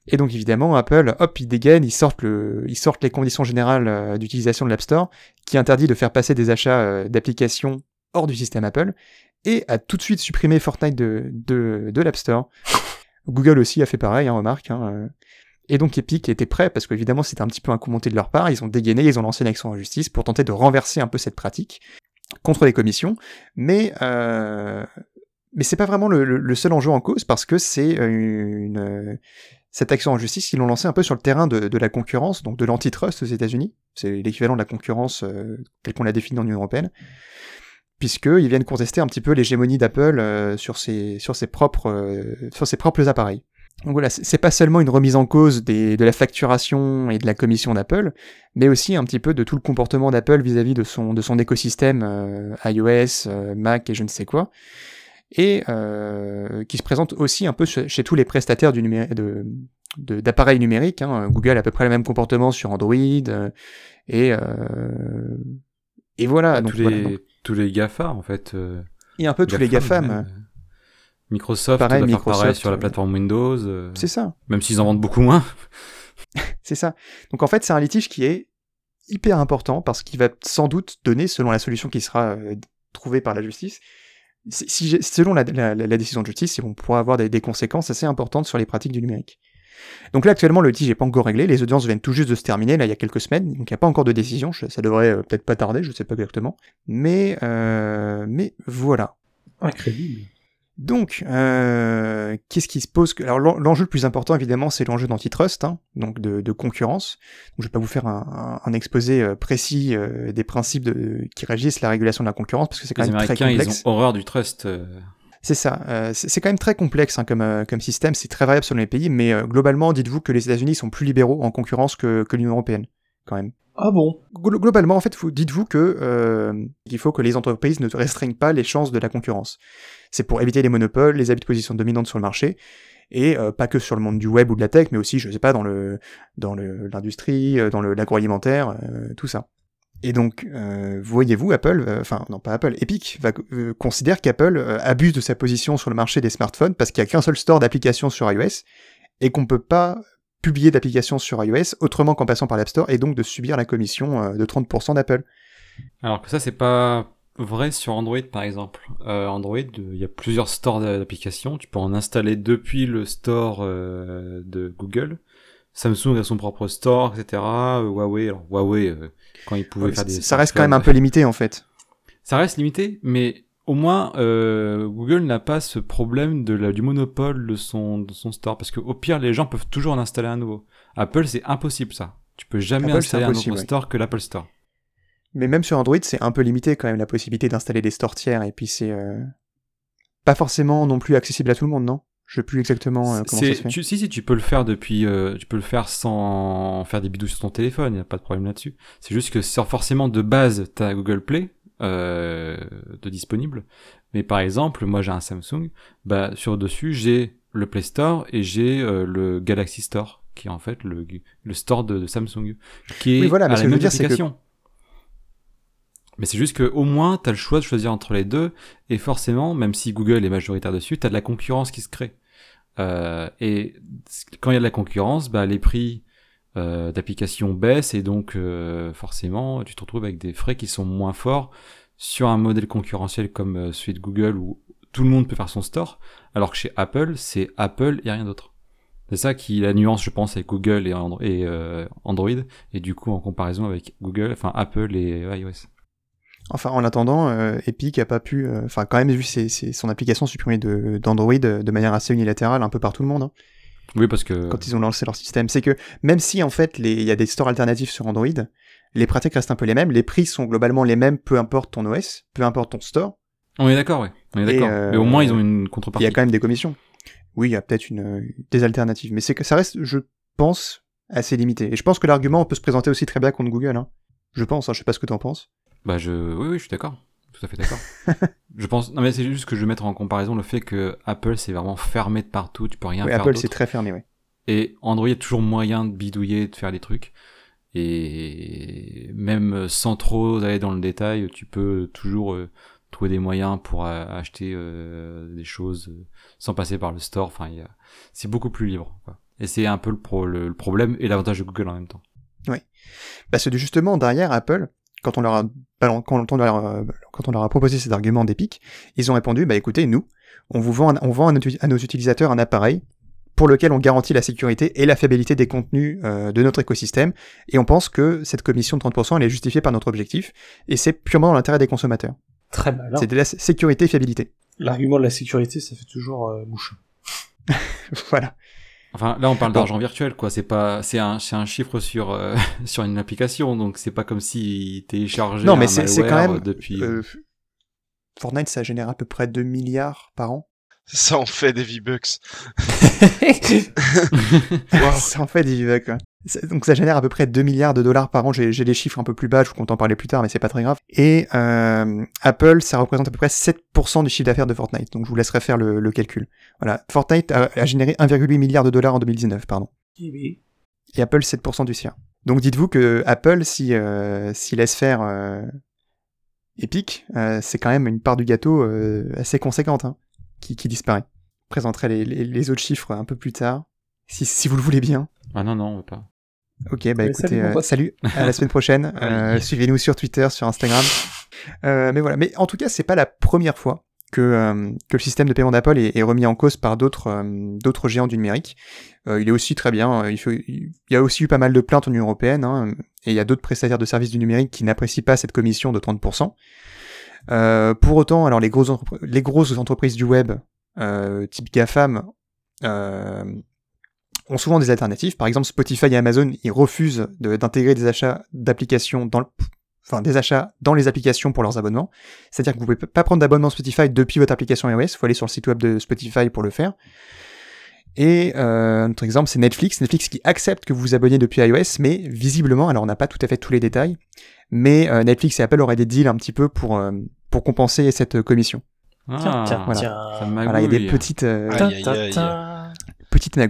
Et donc évidemment, Apple, hop, ils dégainent, ils sortent, le, ils sortent les conditions générales euh, d'utilisation de l'App Store, qui interdit de faire passer des achats euh, d'applications hors du système Apple, et a tout de suite supprimé Fortnite de, de, de l'App Store. Google aussi a fait pareil, hein, remarque. hein, euh. Et donc Epic était prêt, parce qu'évidemment c'était un petit peu incommenté de leur part, ils ont dégainé, ils ont lancé une action en justice pour tenter de renverser un peu cette pratique contre les commissions, mais euh, mais c'est pas vraiment le, le- seul enjeu en cause parce que c'est une cette action en justice ils l'ont lancé un peu sur le terrain de, la concurrence, donc de l'antitrust aux États-Unis. C'est l'équivalent de la concurrence euh, telle qu'on l'a définie dans l'Union européenne, puisqu'ils viennent contester un petit peu l'hégémonie d'Apple euh, sur ses sur ses propres euh, sur ses propres appareils. Donc voilà, c'est pas seulement une remise en cause de la facturation et de la commission d'Apple, mais aussi un petit peu de tout le comportement d'Apple vis-à-vis de son, écosystème euh, iOS, Mac et je ne sais quoi, et euh, qui se présente aussi un peu chez, tous les prestataires du numé- de, d'appareils numériques. hein. Google a à peu près le même comportement sur Android, euh, et, euh, et voilà. donc tous, les, voilà, donc- tous les GAFA, en fait. euh, a un peu tous les GAFAM. même, euh, Microsoft Pareil, va faire Microsoft, pareil sur la euh, plateforme Windows. euh, C'est ça. Même s'ils en vendent beaucoup moins. C'est ça. Donc en fait, c'est un litige qui est hyper important parce qu'il va sans doute donner, selon la solution qui sera trouvée par la justice, si, selon la, décision de justice, on pourra avoir des, conséquences assez importantes sur les pratiques du numérique. Donc là, actuellement, le litige n'est pas encore réglé. Les audiences viennent tout juste de se terminer, là, il y a quelques semaines. Donc il n'y a pas encore de décision. Ça devrait euh, peut-être pas tarder, je sais pas exactement. Mais, euh, mais voilà. Incroyable. Donc, euh, qu'est-ce qui se pose. Alors, l'en- l'enjeu le plus important, évidemment, c'est l'enjeu d'antitrust, hein, donc de, de concurrence. Donc, je vais pas vous faire un, un- un exposé euh, précis euh, des principes de, qui régissent la régulation de la concurrence, parce que c'est quand Les même très Américains, ils complexe. ont horreur du trust. euh. C'est ça. euh, c'est quand même très complexe hein, comme, euh, comme système, c'est très variable selon les pays, mais euh, globalement, dites-vous que les États-Unis sont plus libéraux en concurrence que, que l'Union européenne, quand même. Ah bon? Glo- Globalement, en fait, vous- dites-vous que euh, qu'il faut que les entreprises ne restreignent pas les chances de la concurrence. C'est pour éviter les monopoles, les abus de position dominante sur le marché, et euh, pas que sur le monde du web ou de la tech, mais aussi, je sais pas, dans l'industrie, euh, dans l'agroalimentaire, euh, tout ça. Et donc, voyez-vous, Apple, enfin non pas Apple, Epic considère qu'Apple abuse de sa position sur le marché des smartphones parce qu'il y a qu'un seul store d'applications sur iOS et qu'on peut pas publier d'applications sur iOS autrement qu'en passant par l'App Store et donc de subir la commission de 30% d'Apple. Alors que ça, c'est pas vrai sur Android, par exemple. Euh, Android, euh, il y a plusieurs stores d'applications. Tu peux en installer depuis le store euh, de Google. Samsung a son propre store, etc. Huawei, alors Huawei, euh, quand ils pouvaient Ouais, faire des... ça reste quand même un peu limité en fait. Ça reste limité, mais au moins euh, Google n'a pas ce problème de la, du monopole de son, de son store, parce qu'au pire, les gens peuvent toujours en installer un nouveau. Apple, c'est impossible ça. Tu peux jamais Apple, installer un autre ouais. store que l'Apple Store. Mais même sur Android, c'est un peu limité quand même la possibilité d'installer des stores tiers et puis c'est euh, pas forcément non plus accessible à tout le monde, non? Je sais plus exactement euh, comment ça se fait. tu- si, si, tu peux le faire depuis. euh, tu peux le faire sans faire des bidous sur ton téléphone, il n'y a pas de problème là-dessus. C'est juste que sur forcément de base, tu as Google Play euh, de disponible. Mais par exemple, moi j'ai un Samsung, bah, sur dessus, j'ai le Play Store et j'ai euh, le Galaxy Store, qui est en fait le, le store de, de Samsung, qui est Oui, voilà, mais à ce la que je veux même dire, application. Mais c'est juste que au moins, tu as le choix de choisir entre les deux, et forcément, même si Google est majoritaire dessus, tu as de la concurrence qui se crée. Euh, et quand il y a de la concurrence, bah, les prix euh, d'applications baissent, et donc euh, forcément, tu te retrouves avec des frais qui sont moins forts sur un modèle concurrentiel comme euh, celui de Google, où tout le monde peut faire son store, alors que chez Apple, c'est Apple et rien d'autre. C'est ça qui la nuance, je pense, avec Google et, et, euh, Android, et du coup en comparaison avec Google, enfin Apple et euh, iOS. Enfin, en attendant, euh, Epic a pas pu, euh, enfin, quand même vu ses- ses- son application supprimée d'Android euh, de manière assez unilatérale un peu par tout le monde. hein, Oui, parce que quand ils ont lancé leur système, c'est que même si en fait il y a des stores alternatifs sur Android, les pratiques restent un peu les mêmes, les prix sont globalement les mêmes, peu importe ton OS, peu importe ton store. on est d'accord, ouais. On est d'accord. euh, Mais au moins ils ont une Il contrepartie. y a quand même des commissions. Oui, il y a peut-être une des alternatives, mais c'est que ça reste, je pense, assez limité. Et je pense que l'argument peut se présenter aussi très bien contre Google. Hein. Je pense, hein, je sais pas ce que t'en penses. Bah je, oui, oui, je suis d'accord. Tout à fait d'accord. je pense, non mais c'est juste que je vais mettre en comparaison le fait que Apple c'est vraiment fermé de partout, tu peux rien Oui, faire Apple c'est très fermé, oui. Et Android, il y a toujours moyen de bidouiller, de faire des trucs. Et même sans trop aller dans le détail, tu peux toujours euh, trouver des moyens pour euh, acheter euh, des choses sans passer par le store. Enfin, a- c'est beaucoup plus libre. Quoi. Et c'est un peu le, pro- le- le problème et l'avantage de Google en même temps. Oui. Parce que justement, derrière Apple, quand on leur a, balan- quand on leur a, quand on leur a proposé cet argument d'Epic, ils ont répondu, bah écoutez, nous, on vous vend, on vend à nos, à nos utilisateurs un appareil pour lequel on garantit la sécurité et la fiabilité des contenus euh, de notre écosystème, et on pense que cette commission de 30% elle est justifiée par notre objectif, et c'est purement dans l'intérêt des consommateurs. Très malin. C'est de la sé- sécurité et fiabilité. L'argument de la sécurité, ça fait toujours euh, mouche. voilà. Enfin, là, on parle Bon. d'argent virtuel, quoi. C'est pas, c'est un, c'est un chiffre sur euh, sur une application, donc c'est pas comme si téléchargeait Non, mais c'est c'est quand même. depuis. euh, Fortnite, ça génère à peu près 2 milliards par an. Ça en fait des V-Bucks. ça en fait des V-Bucks, ouais. Donc ça génère à peu près 2 milliards de dollars par an. J'ai des chiffres un peu plus bas, je vous compte en parler plus tard, mais c'est pas très grave. Et euh, Apple, ça représente à peu près 7% du chiffre d'affaires de Fortnite. Donc je vous laisserai faire le, le calcul. Voilà, Fortnite a, a généré 1,8 milliard de dollars en 2019, pardon. Oui. Et Apple 7% du sien. Donc dites-vous que Apple, si euh, s'il laisse faire euh, Epic, euh, c'est quand même une part du gâteau euh, assez conséquente hein, qui, qui disparaît. Je présenterai les, les- les autres chiffres un peu plus tard, si, si vous le voulez bien. Ah non, non, on veut pas. Ok, bah écoutez, salut, euh, salut, à la semaine prochaine. Euh, Suivez-nous sur Twitter, sur Instagram. Euh, mais voilà, mais en tout cas, c'est pas la première fois que, que le système de paiement d'Apple est, est remis en cause par d'autres d'autres géants du numérique. Il est aussi très bien. Il, faut- il y a aussi eu pas mal de plaintes en Union européenne, hein, et il y a d'autres prestataires de services du numérique qui n'apprécient pas cette commission de 30%. Euh, pour autant, alors les grosses, entrepr- les grosses entreprises du web, type GAFAM, euh, ont souvent des alternatives. Par exemple, Spotify et Amazon, ils refusent de- d'intégrer des achats d'applications dans le, enfin, des achats dans les applications pour leurs abonnements. C'est-à-dire que vous pouvez pas prendre d'abonnement Spotify depuis votre application iOS. Il faut aller sur le site web de Spotify pour le faire. Et euh, notre exemple, c'est Netflix. Netflix qui accepte que vous vous abonniez depuis iOS, mais visiblement, alors on n'a pas tout à fait tous les détails, mais euh, Netflix et Apple auraient des deals un petit peu pour, euh, pour compenser cette commission. Ah, tiens, Voilà. tiens. ça Voilà, il y a des petites, euh, Aïe, aïe, aïe.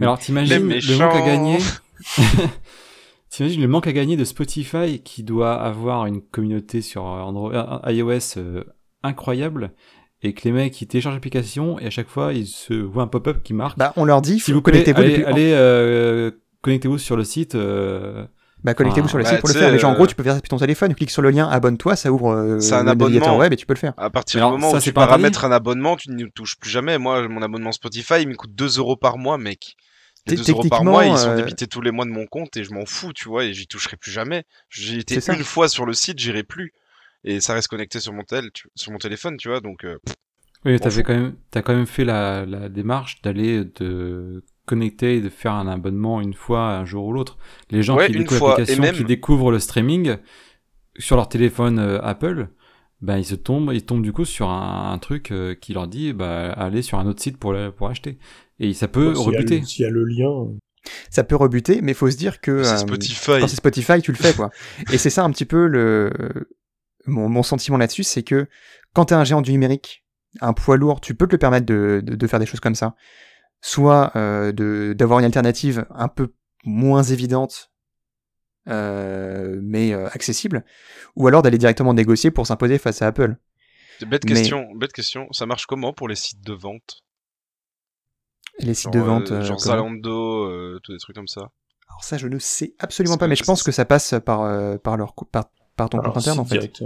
Alors t'imagines le manque à gagner T'imagines le manque à gagner de Spotify qui doit avoir une communauté sur Android, euh, iOS euh, incroyable et que les mecs qui téléchargent l'application et à chaque fois ils se voient un pop-up qui marque. Bah, on leur dit, S'il vous connectez-vous allez, depuis... allez euh, connectez-vous sur le site. euh, Bah, connectez-vous Enfin, sur le bah, site pour le faire. sais, Mais genre, en euh, gros, tu peux faire ça depuis ton téléphone, tu cliques sur le lien, abonne-toi, ça ouvre euh, C'est un le navigateur abonnement. web et tu peux le faire. À partir du moment ça, où c'est tu paramètres un abonnement, tu ne touches plus jamais. Moi, mon abonnement Spotify, il me coûte 2 euros par mois, mec. Les T- 2 euros par mois, ils sont euh, débités tous les mois de mon compte et je m'en fous, tu vois, et j'y toucherai plus jamais. J'ai été une fois sur le site, j'irai plus. Et ça reste connecté sur mon, tel, tu- sur mon téléphone, tu vois, donc... euh, Oui, fous. quand même, t'as quand même fait la, la démarche d'aller de connecter et de faire un abonnement une fois, un jour ou l'autre. Les gens Ouais, qui découvrent l'application, même- qui découvrent le streaming, sur leur téléphone euh, Apple, ben ils se tombent, ils tombent du coup sur un, un truc euh, qui leur dit bah allez sur un autre site pour le- pour acheter. Et ça peut rebuter. S'il y a le lien. Ça peut rebuter, mais faut se dire que C'est euh, Spotify. quand c'est Spotify, tu le fais quoi. Et c'est ça un petit peu le mon, mon sentiment là-dessus, c'est que quand t'es un géant du numérique, un poids lourd, tu peux te le permettre de, de, de faire des choses comme ça. Soit euh, d'avoir une alternative un peu moins évidente, euh, mais euh, accessible, ou alors d'aller directement négocier pour s'imposer face à Apple. Bête Mais- question, bête question. Ça marche comment pour les sites de vente? Les sites Genre, de vente. genre Zalando, tous des trucs comme ça. Alors ça, je ne sais absolument pas, mais je pense que ça passe par par leur par, par ton Alors, compte interne en fait.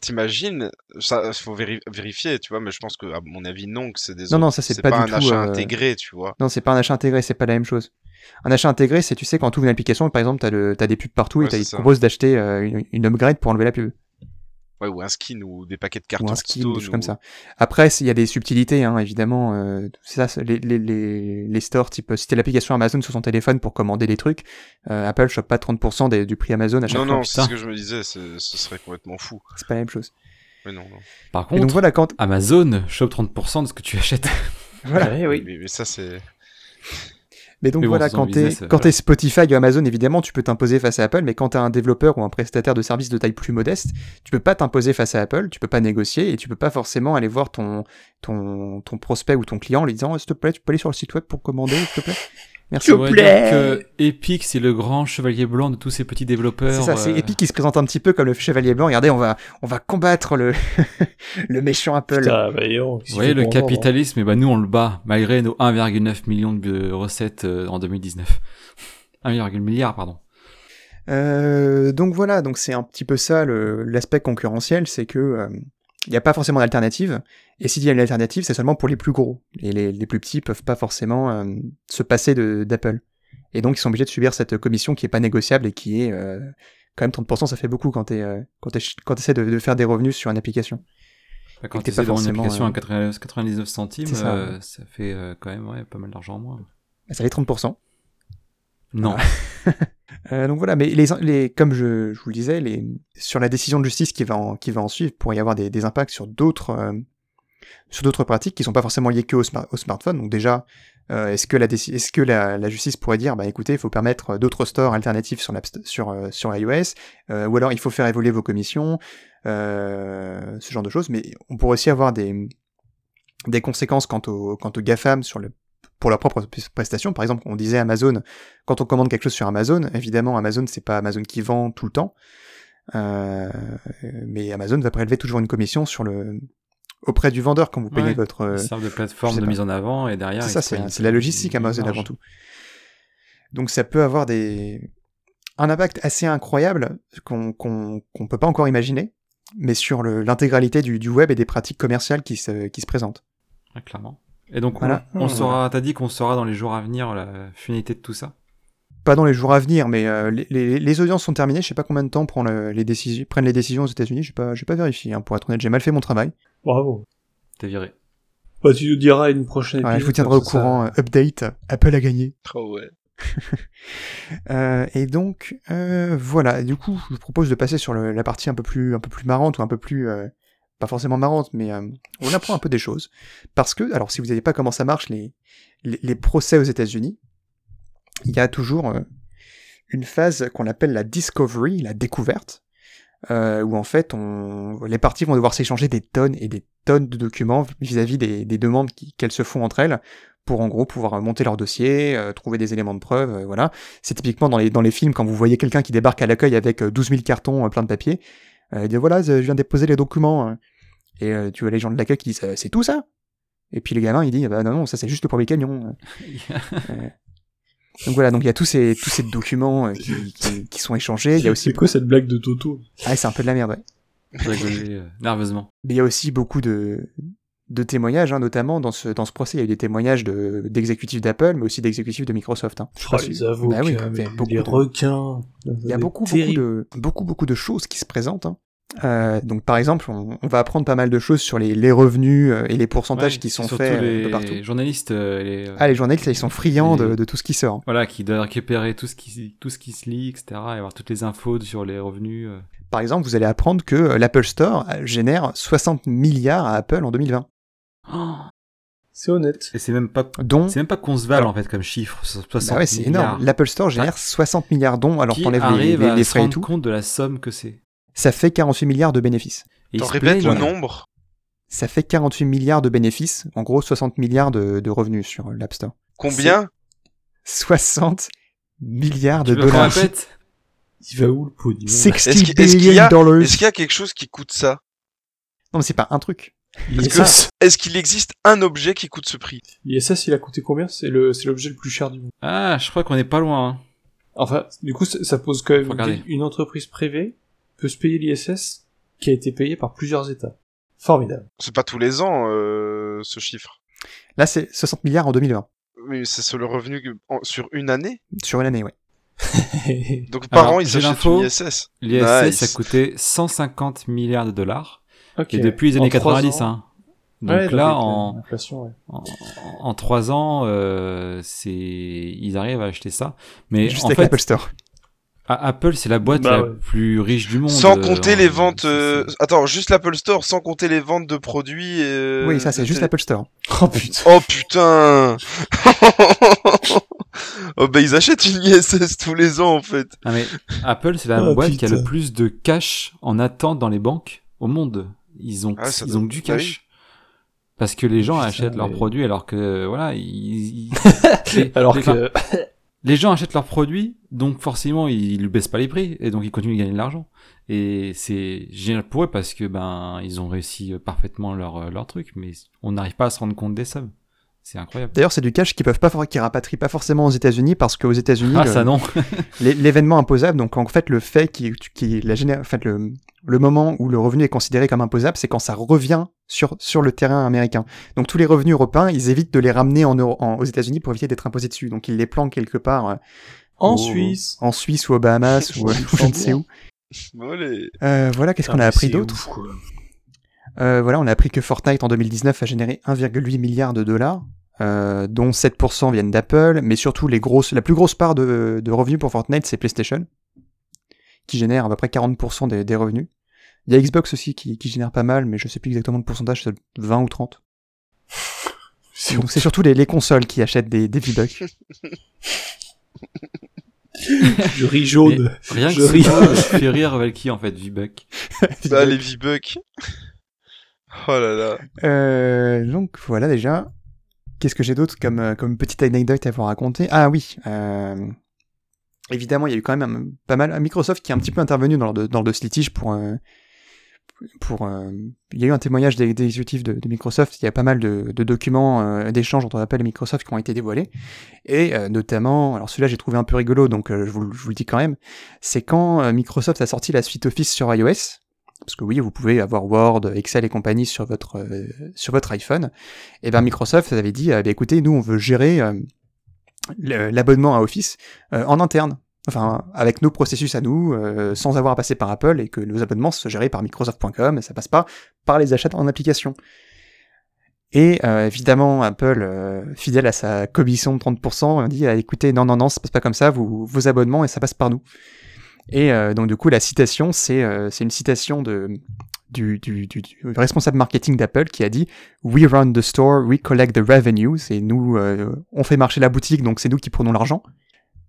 T'imagines Ça, faut véri- vérifier, tu vois. Mais je pense que, à mon avis, non, que c'est des. Non, non, ça, c'est pas pas, du un tout, achat euh, intégré, tu vois. Non, c'est pas un achat intégré, c'est pas la même chose. Un achat intégré, c'est tu sais quand tu ouvres une application, par exemple, t'as le t'as des pubs partout Ouais, et t'as- ils te proposent d'acheter euh, une, une upgrade pour enlever la pub Ouais, ou un skin ou des paquets de cartes ou un skin, Stone des choses comme ça. Après, il y a des subtilités, hein, évidemment. euh, c'est ça, c'est les, les, les, les stores, type si t'as l'application Amazon sur son téléphone pour commander des trucs, euh, Apple chope pas 30% des- du prix Amazon à chaque Non, fois. non, c'est Putain, ce que je me disais. c'est- Ce serait complètement fou. c'est pas la même chose. Mais non, non. Par contre, donc voilà, quand Amazon chope 30% de ce que tu achètes. voilà. Mais, mais ça, c'est. Mais donc Mais voilà, quand t'es business, quand voilà. t'es Spotify ou Amazon, évidemment, tu peux t'imposer face à Apple, mais quand t'es un développeur ou un prestataire de services de taille plus modeste, tu peux pas t'imposer face à Apple, tu peux pas négocier et tu peux pas forcément aller voir ton ton ton prospect ou ton client en lui disant s'il te plaît, tu peux aller sur le site web pour commander, s'il te plaît? Merci. On pourrait dire que Epic, c'est le grand chevalier blanc de tous ces petits développeurs. C'est ça, c'est euh, Epic qui se présente un petit peu comme le chevalier blanc. Regardez, on va on va combattre le le méchant Apple. Putain, bah, Vous voyez, le hein. capitalisme, et bah, nous on le bat, malgré nos 1,9 millions de recettes euh, en 2019. 1,1 milliard, pardon. Euh, donc voilà, donc c'est un petit peu ça le- l'aspect concurrentiel, c'est que il n'y a pas forcément d'alternative, et s'il y a une alternative, c'est seulement pour les plus gros. Et les, les plus petits peuvent pas forcément euh, se passer d'Apple. Et donc ils sont obligés de subir cette commission qui est pas négociable et qui est euh, quand même 30%, ça fait beaucoup quand tu quand t'es- quand essaies de, de faire des revenus sur une application. Bah, Quand tu pas essaies d'avoir une forcément, application euh, à 80 99 centimes, ça, euh, fait euh, quand même ouais, pas mal d'argent en moins. Ça fait 30%. Non. Euh, donc voilà, mais les, comme je, vous le disais, les, sur la décision de justice qui va en, qui va en suivre, pourrait y avoir des, impacts sur d'autres euh, sur d'autres pratiques qui sont pas forcément liées que au, smart- au smartphone. Donc déjà, euh, est-ce que, la, est-ce que la, justice pourrait dire, bah écoutez, il faut permettre d'autres stores alternatifs sur, sur, sur iOS, ou alors il faut faire évoluer vos commissions, ce genre de choses. Mais on pourrait aussi avoir des, des conséquences quant au, quant au GAFAM sur le pour leurs propres prestations. Par exemple, on disait Amazon, quand on commande quelque chose sur Amazon, évidemment, Amazon, c'est pas Amazon qui vend tout le temps, euh, mais Amazon va prélever toujours une commission sur le auprès du vendeur quand vous payez Ouais, votre. Ils de plateforme de pas. mise en avant et derrière. C'est ça, c'est la logistique Amazon avant tout. Donc ça peut avoir des un impact assez incroyable qu'on qu'on qu'on peut pas encore imaginer, mais sur l'intégralité du, du web et des pratiques commerciales qui se qui se présentent. Clairement. Et donc, Voilà. on, on Voilà. saura, t'as dit qu'on saura dans les jours à venir la finalité de tout ça? Pas dans les jours à venir, mais euh, les, les- les audiences sont terminées. Je sais pas combien de temps prend le- les décisions, prennent les décisions aux États-Unis. J'ai pas, j'ai pas vérifié. hein, pour être honnête, j'ai mal fait mon travail. Bravo. T'es viré. Bah, tu nous diras une prochaine Ouais, je épisode, vous tiendrai au ça, courant. euh, update. Apple a gagné. Oh ouais. Euh, et donc euh, voilà. Du coup, je vous propose de passer sur le- la partie un peu plus, un peu plus marrante ou un peu plus, euh, pas forcément marrante, mais euh, on apprend un peu des choses. Parce que, alors, si vous savez pas comment ça marche les, procès aux États-Unis, il y a toujours euh, une phase qu'on appelle la discovery, la découverte, euh, où en fait les parties vont devoir s'échanger des tonnes et des tonnes de documents vis-à-vis des, des demandes qu'elles se font entre elles pour en gros pouvoir monter leur dossier, trouver des éléments de preuve, voilà. C'est typiquement dans les, dans les films quand vous voyez quelqu'un qui débarque à l'accueil avec euh, 12 000 cartons plein de papier, il dit voilà, je viens déposer les documents. hein. Et euh, tu vois les gens de l'accueil qui disent Euh, c'est tout ça? Et puis le gamin il dit bah non, non, ça c'est juste le premier camion. Euh, donc voilà, donc il y a tous ces, tous ces documents euh, qui, qui, qui sont échangés. Il y a aussi C'est quoi cette blague de Toto? Ah, c'est un peu de la merde, ouais. Euh, nerveusement. Mais il y a aussi beaucoup de, de témoignages, hein, notamment dans ce, dans ce procès, il y a eu des témoignages de, d'exécutifs d'Apple, mais aussi d'exécutifs de Microsoft. Hein. Je sais Oh, les avocats, Bah oui, il y a beaucoup les de- requins. Il y a beaucoup, beaucoup de, beaucoup, beaucoup de choses qui se présentent. Hein. Euh, donc par exemple, on, on va apprendre pas mal de choses sur les, les revenus euh, et les pourcentages Ouais, qui sont faits euh, les de partout. journalistes, euh, les, Ah, les journalistes, ils sont friands de, les- de tout ce qui sort. Voilà, qui doivent récupérer tout ce qui, tout ce qui se lit, etc. Et avoir toutes les infos sur les revenus. Par exemple, vous allez apprendre que l'Apple Store génère 60 milliards à Apple en 2020. C'est honnête. Et c'est même pas, Dont- c'est même pas qu'on se vale en fait comme chiffre. 60 Bah ouais, c'est milliards. énorme. L'Apple Store génère 60 milliards dont, alors Qui t'enlèves les, les- les frais et rendre tout, compte de la somme que c'est. Ça fait 48 milliards de bénéfices. T'en répètes le nombre? Ça fait 48 milliards de bénéfices, en gros 60 milliards de, de revenus sur l'App Store. Combien? 60 milliards de Tu dollars. répète? Il va où le pognon Est-ce 60 qu'il est-ce qu'il y, dollars. est-ce qu'il y a quelque chose qui coûte ça? Non, mais c'est pas un truc. Est-ce que- est-ce qu'il existe un objet qui coûte ce prix? L'ISS, il a coûté combien? C'est le, c'est l'objet le plus cher du monde. Ah, je crois qu'on est pas loin. hein. Enfin, du coup, ça, pose quand même une entreprise privée peut se payer l'ISS qui a été payé par plusieurs États. Formidable. C'est pas tous les ans euh, ce chiffre. Là, c'est 60 milliards en 2020. Mais c'est sur le revenu que- en- sur une année? Sur une année, ouais. Donc par Alors, an, ils j'ai achètent l'info. une ISS. L'ISS Nice. a coûté 150 milliards de dollars. Ok. Et depuis les En années trois 90, ans. hein. Donc Ouais, là, avec, euh, en, l'inflation, ouais. en, en 3 ans, euh, c'est, ils arrivent à acheter ça. Mais Juste en avec fait, l'Apple Store. A- Apple, c'est la boîte Bah la ouais. plus riche du monde. Sans euh, compter les ventes. euh, Attends, juste l'Apple Store, sans compter les ventes de produits. euh, oui, ça, c'est juste l'Apple Store. Oh putain. Oh putain Oh bah ils achètent une ISS tous les ans en fait. Ah, mais Apple, c'est la Oh, boîte qui a le plus de cash en attente dans les banques au monde. Ils ont, Ah, ils doit- ont du cash. Parce que les gens Putain, achètent leurs produits alors que, voilà, ils, ils- les- Alors les- que. Les gens achètent leurs produits, donc forcément ils ne baissent pas les prix et donc ils continuent de gagner de l'argent. Et c'est génial pour eux parce que ben ils ont réussi euh, parfaitement leur euh, leur truc, mais on n'arrive pas à se rendre compte des sommes. C'est incroyable. D'ailleurs, c'est du cash qui peuvent pas, qui rapatrient pas forcément aux États-Unis parce qu'aux États-Unis, Ah ça non. l'é- l'événement imposable, donc en fait le fait qui, qui la géné- en fait le, le moment où le revenu est considéré comme imposable, c'est quand ça revient sur sur le terrain américain. Donc tous les revenus européens, ils évitent de les ramener en, en- aux États-Unis pour éviter d'être imposés dessus. Donc ils les planquent quelque part euh, En au- Suisse. en Suisse ou aux Bahamas ou, euh, je ne sais où. Allez. Euh, voilà, qu'est-ce qu'on a Ah, appris d'autre? ouf, quoi. Euh, voilà, on a appris que Fortnite en 2019 a généré 1,8 milliard de dollars, euh, dont 7% viennent d'Apple, mais surtout les grosses, la plus grosse part de, de revenus pour Fortnite, c'est PlayStation, qui génère à peu près 40% des, des revenus. Il y a Xbox aussi qui, qui génère pas mal, mais je sais plus exactement le pourcentage, c'est 20 ou 30. C'est Donc c'est surtout les, les consoles qui achètent des, des V-Bucks. Je ris jaune. Mais rien Je que ris. ça, je fais rire Valky en fait, V-Buck. Bah les V-Bucks. Oh là là. Euh, donc voilà déjà. Qu'est-ce que j'ai d'autre comme, euh, comme petite anecdote à vous raconter? Ah oui, euh, évidemment il y a eu quand même pas mal Microsoft qui est un petit peu intervenu dans le, dans le litige pour... pour il y a eu un témoignage des, exécutifs de, Microsoft, il y a pas mal de, documents d'échanges entre Apple et Microsoft qui ont été dévoilés, et notamment, alors celui-là j'ai trouvé un peu rigolo, donc je, vous, je vous le dis quand même, c'est quand Microsoft a sorti la suite Office sur iOS, parce que oui, vous pouvez avoir Word, Excel et compagnie sur votre euh, sur votre iPhone. Et ben Microsoft avait dit, euh, bah, écoutez, nous on veut gérer euh, l'abonnement à Office euh, en interne, enfin avec nos processus à nous, sans avoir à passer par Apple, et que nos abonnements soient gérés par Microsoft.com, et ça passe pas par les achats en application. Et évidemment, Apple, fidèle à sa commission de 30%, a dit ah, écoutez, non, non, non, ça passe pas comme ça, vos abonnements, et ça passe par nous. Et euh, donc du coup, la citation, c'est euh, c'est une citation de du, du, du, du responsable marketing d'Apple qui a dit We run the store, we collect the revenues, et nous, euh, on fait marcher la boutique, donc c'est nous qui prenons l'argent.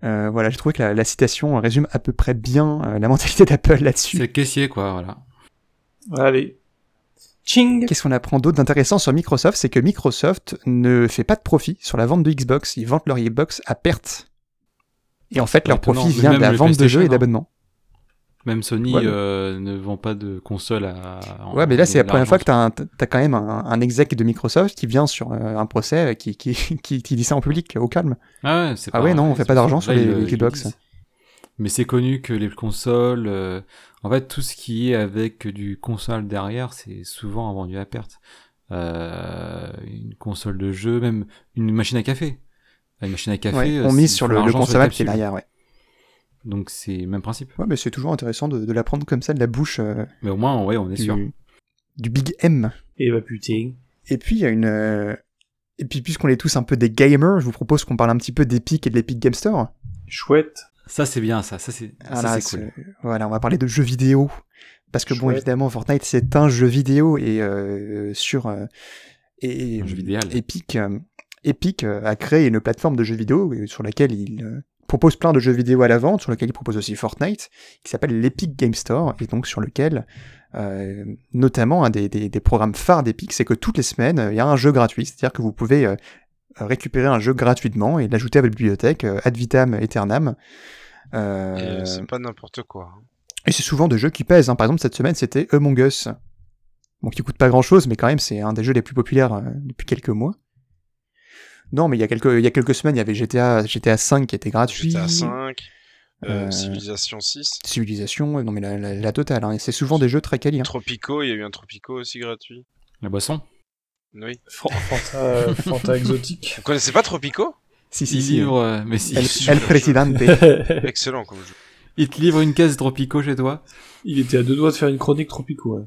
Euh, voilà, j'ai trouvé que la, la citation résume à peu près bien euh, la mentalité d'Apple là-dessus. C'est le caissier quoi, voilà. Allez. Ching Qu'est-ce qu'on apprend d'autre d'intéressant sur Microsoft? C'est que Microsoft ne fait pas de profit sur la vente de Xbox. Ils vendent leur Xbox à perte. Et en fait, leur profit vient de la vente de jeux et hein. d'abonnements. Même Sony Ouais, mais- euh, ne vend pas de console à. en- Ouais, mais là, c'est la première fois que t'as un- t'as quand même un, un exec de Microsoft qui vient sur euh, un procès euh, qui, qui, qui, qui dit ça en public, au calme. Ah ouais, Ah ouais, non, on fait pas d'argent sur les, les le Xbox. Mais c'est connu que les consoles, euh, en fait, tout ce qui est avec du console derrière, c'est souvent vendu à perte. Euh, une console de jeu, même une machine à café. Une machine à café. Ouais, euh, on mise sur le, le qui est derrière, ouais. Donc c'est le même principe. Ouais, mais c'est toujours intéressant de, de l'apprendre comme ça de la bouche. euh, Mais au moins, ouais, on est du, sûr. du Big M. Et bah putain. Et puis il y a une. euh, Et puis puisqu'on est tous un peu des gamers, je vous propose qu'on parle un petit peu d'Epic et de l'Epic Game Store. Chouette. Ça c'est bien, ça, ça c'est Voilà, c'est cool. voilà, on va parler de jeux vidéo. Parce que bon, évidemment, Fortnite c'est un jeu vidéo et euh, sur euh, et Un jeu vidéo. Epic, euh, Epic euh, a créé une plateforme de jeux vidéo euh, sur laquelle il euh, propose plein de jeux vidéo à la vente, sur lequel il propose aussi Fortnite, qui s'appelle l'Epic Game Store, et donc sur lequel, euh, notamment, un des, des- des programmes phares d'Epic, c'est que toutes les semaines, il y a un jeu gratuit, c'est-à-dire que vous pouvez euh, récupérer un jeu gratuitement et l'ajouter à votre bibliothèque euh, ad vitam aeternam. Et c'est pas n'importe quoi. hein. et c'est souvent des jeux qui pèsent. hein. Par exemple, cette semaine, c'était Among Us. Bon, qui coûte pas grand chose, mais quand même, c'est un des jeux les plus populaires depuis quelques mois. Non, mais il y a quelques, il y a quelques semaines, il y avait GTA, GTA 5 qui était gratuit. GTA 5, euh, Euh, Civilization 6. Civilisation, non mais la, la- la totale. hein. Et c'est souvent des jeux très quali. hein. Tropico, il y a eu un Tropico aussi gratuit. La boisson? Oui. Fan- Fanta, Fanta exotique. Vous connaissez pas Tropico? Si, si, si. livre, euh, mais si. El, El Presidente. Excellent comme jeu. Il te livre une caisse Tropico chez toi. Il était à deux doigts de faire une chronique tropico. Ouais.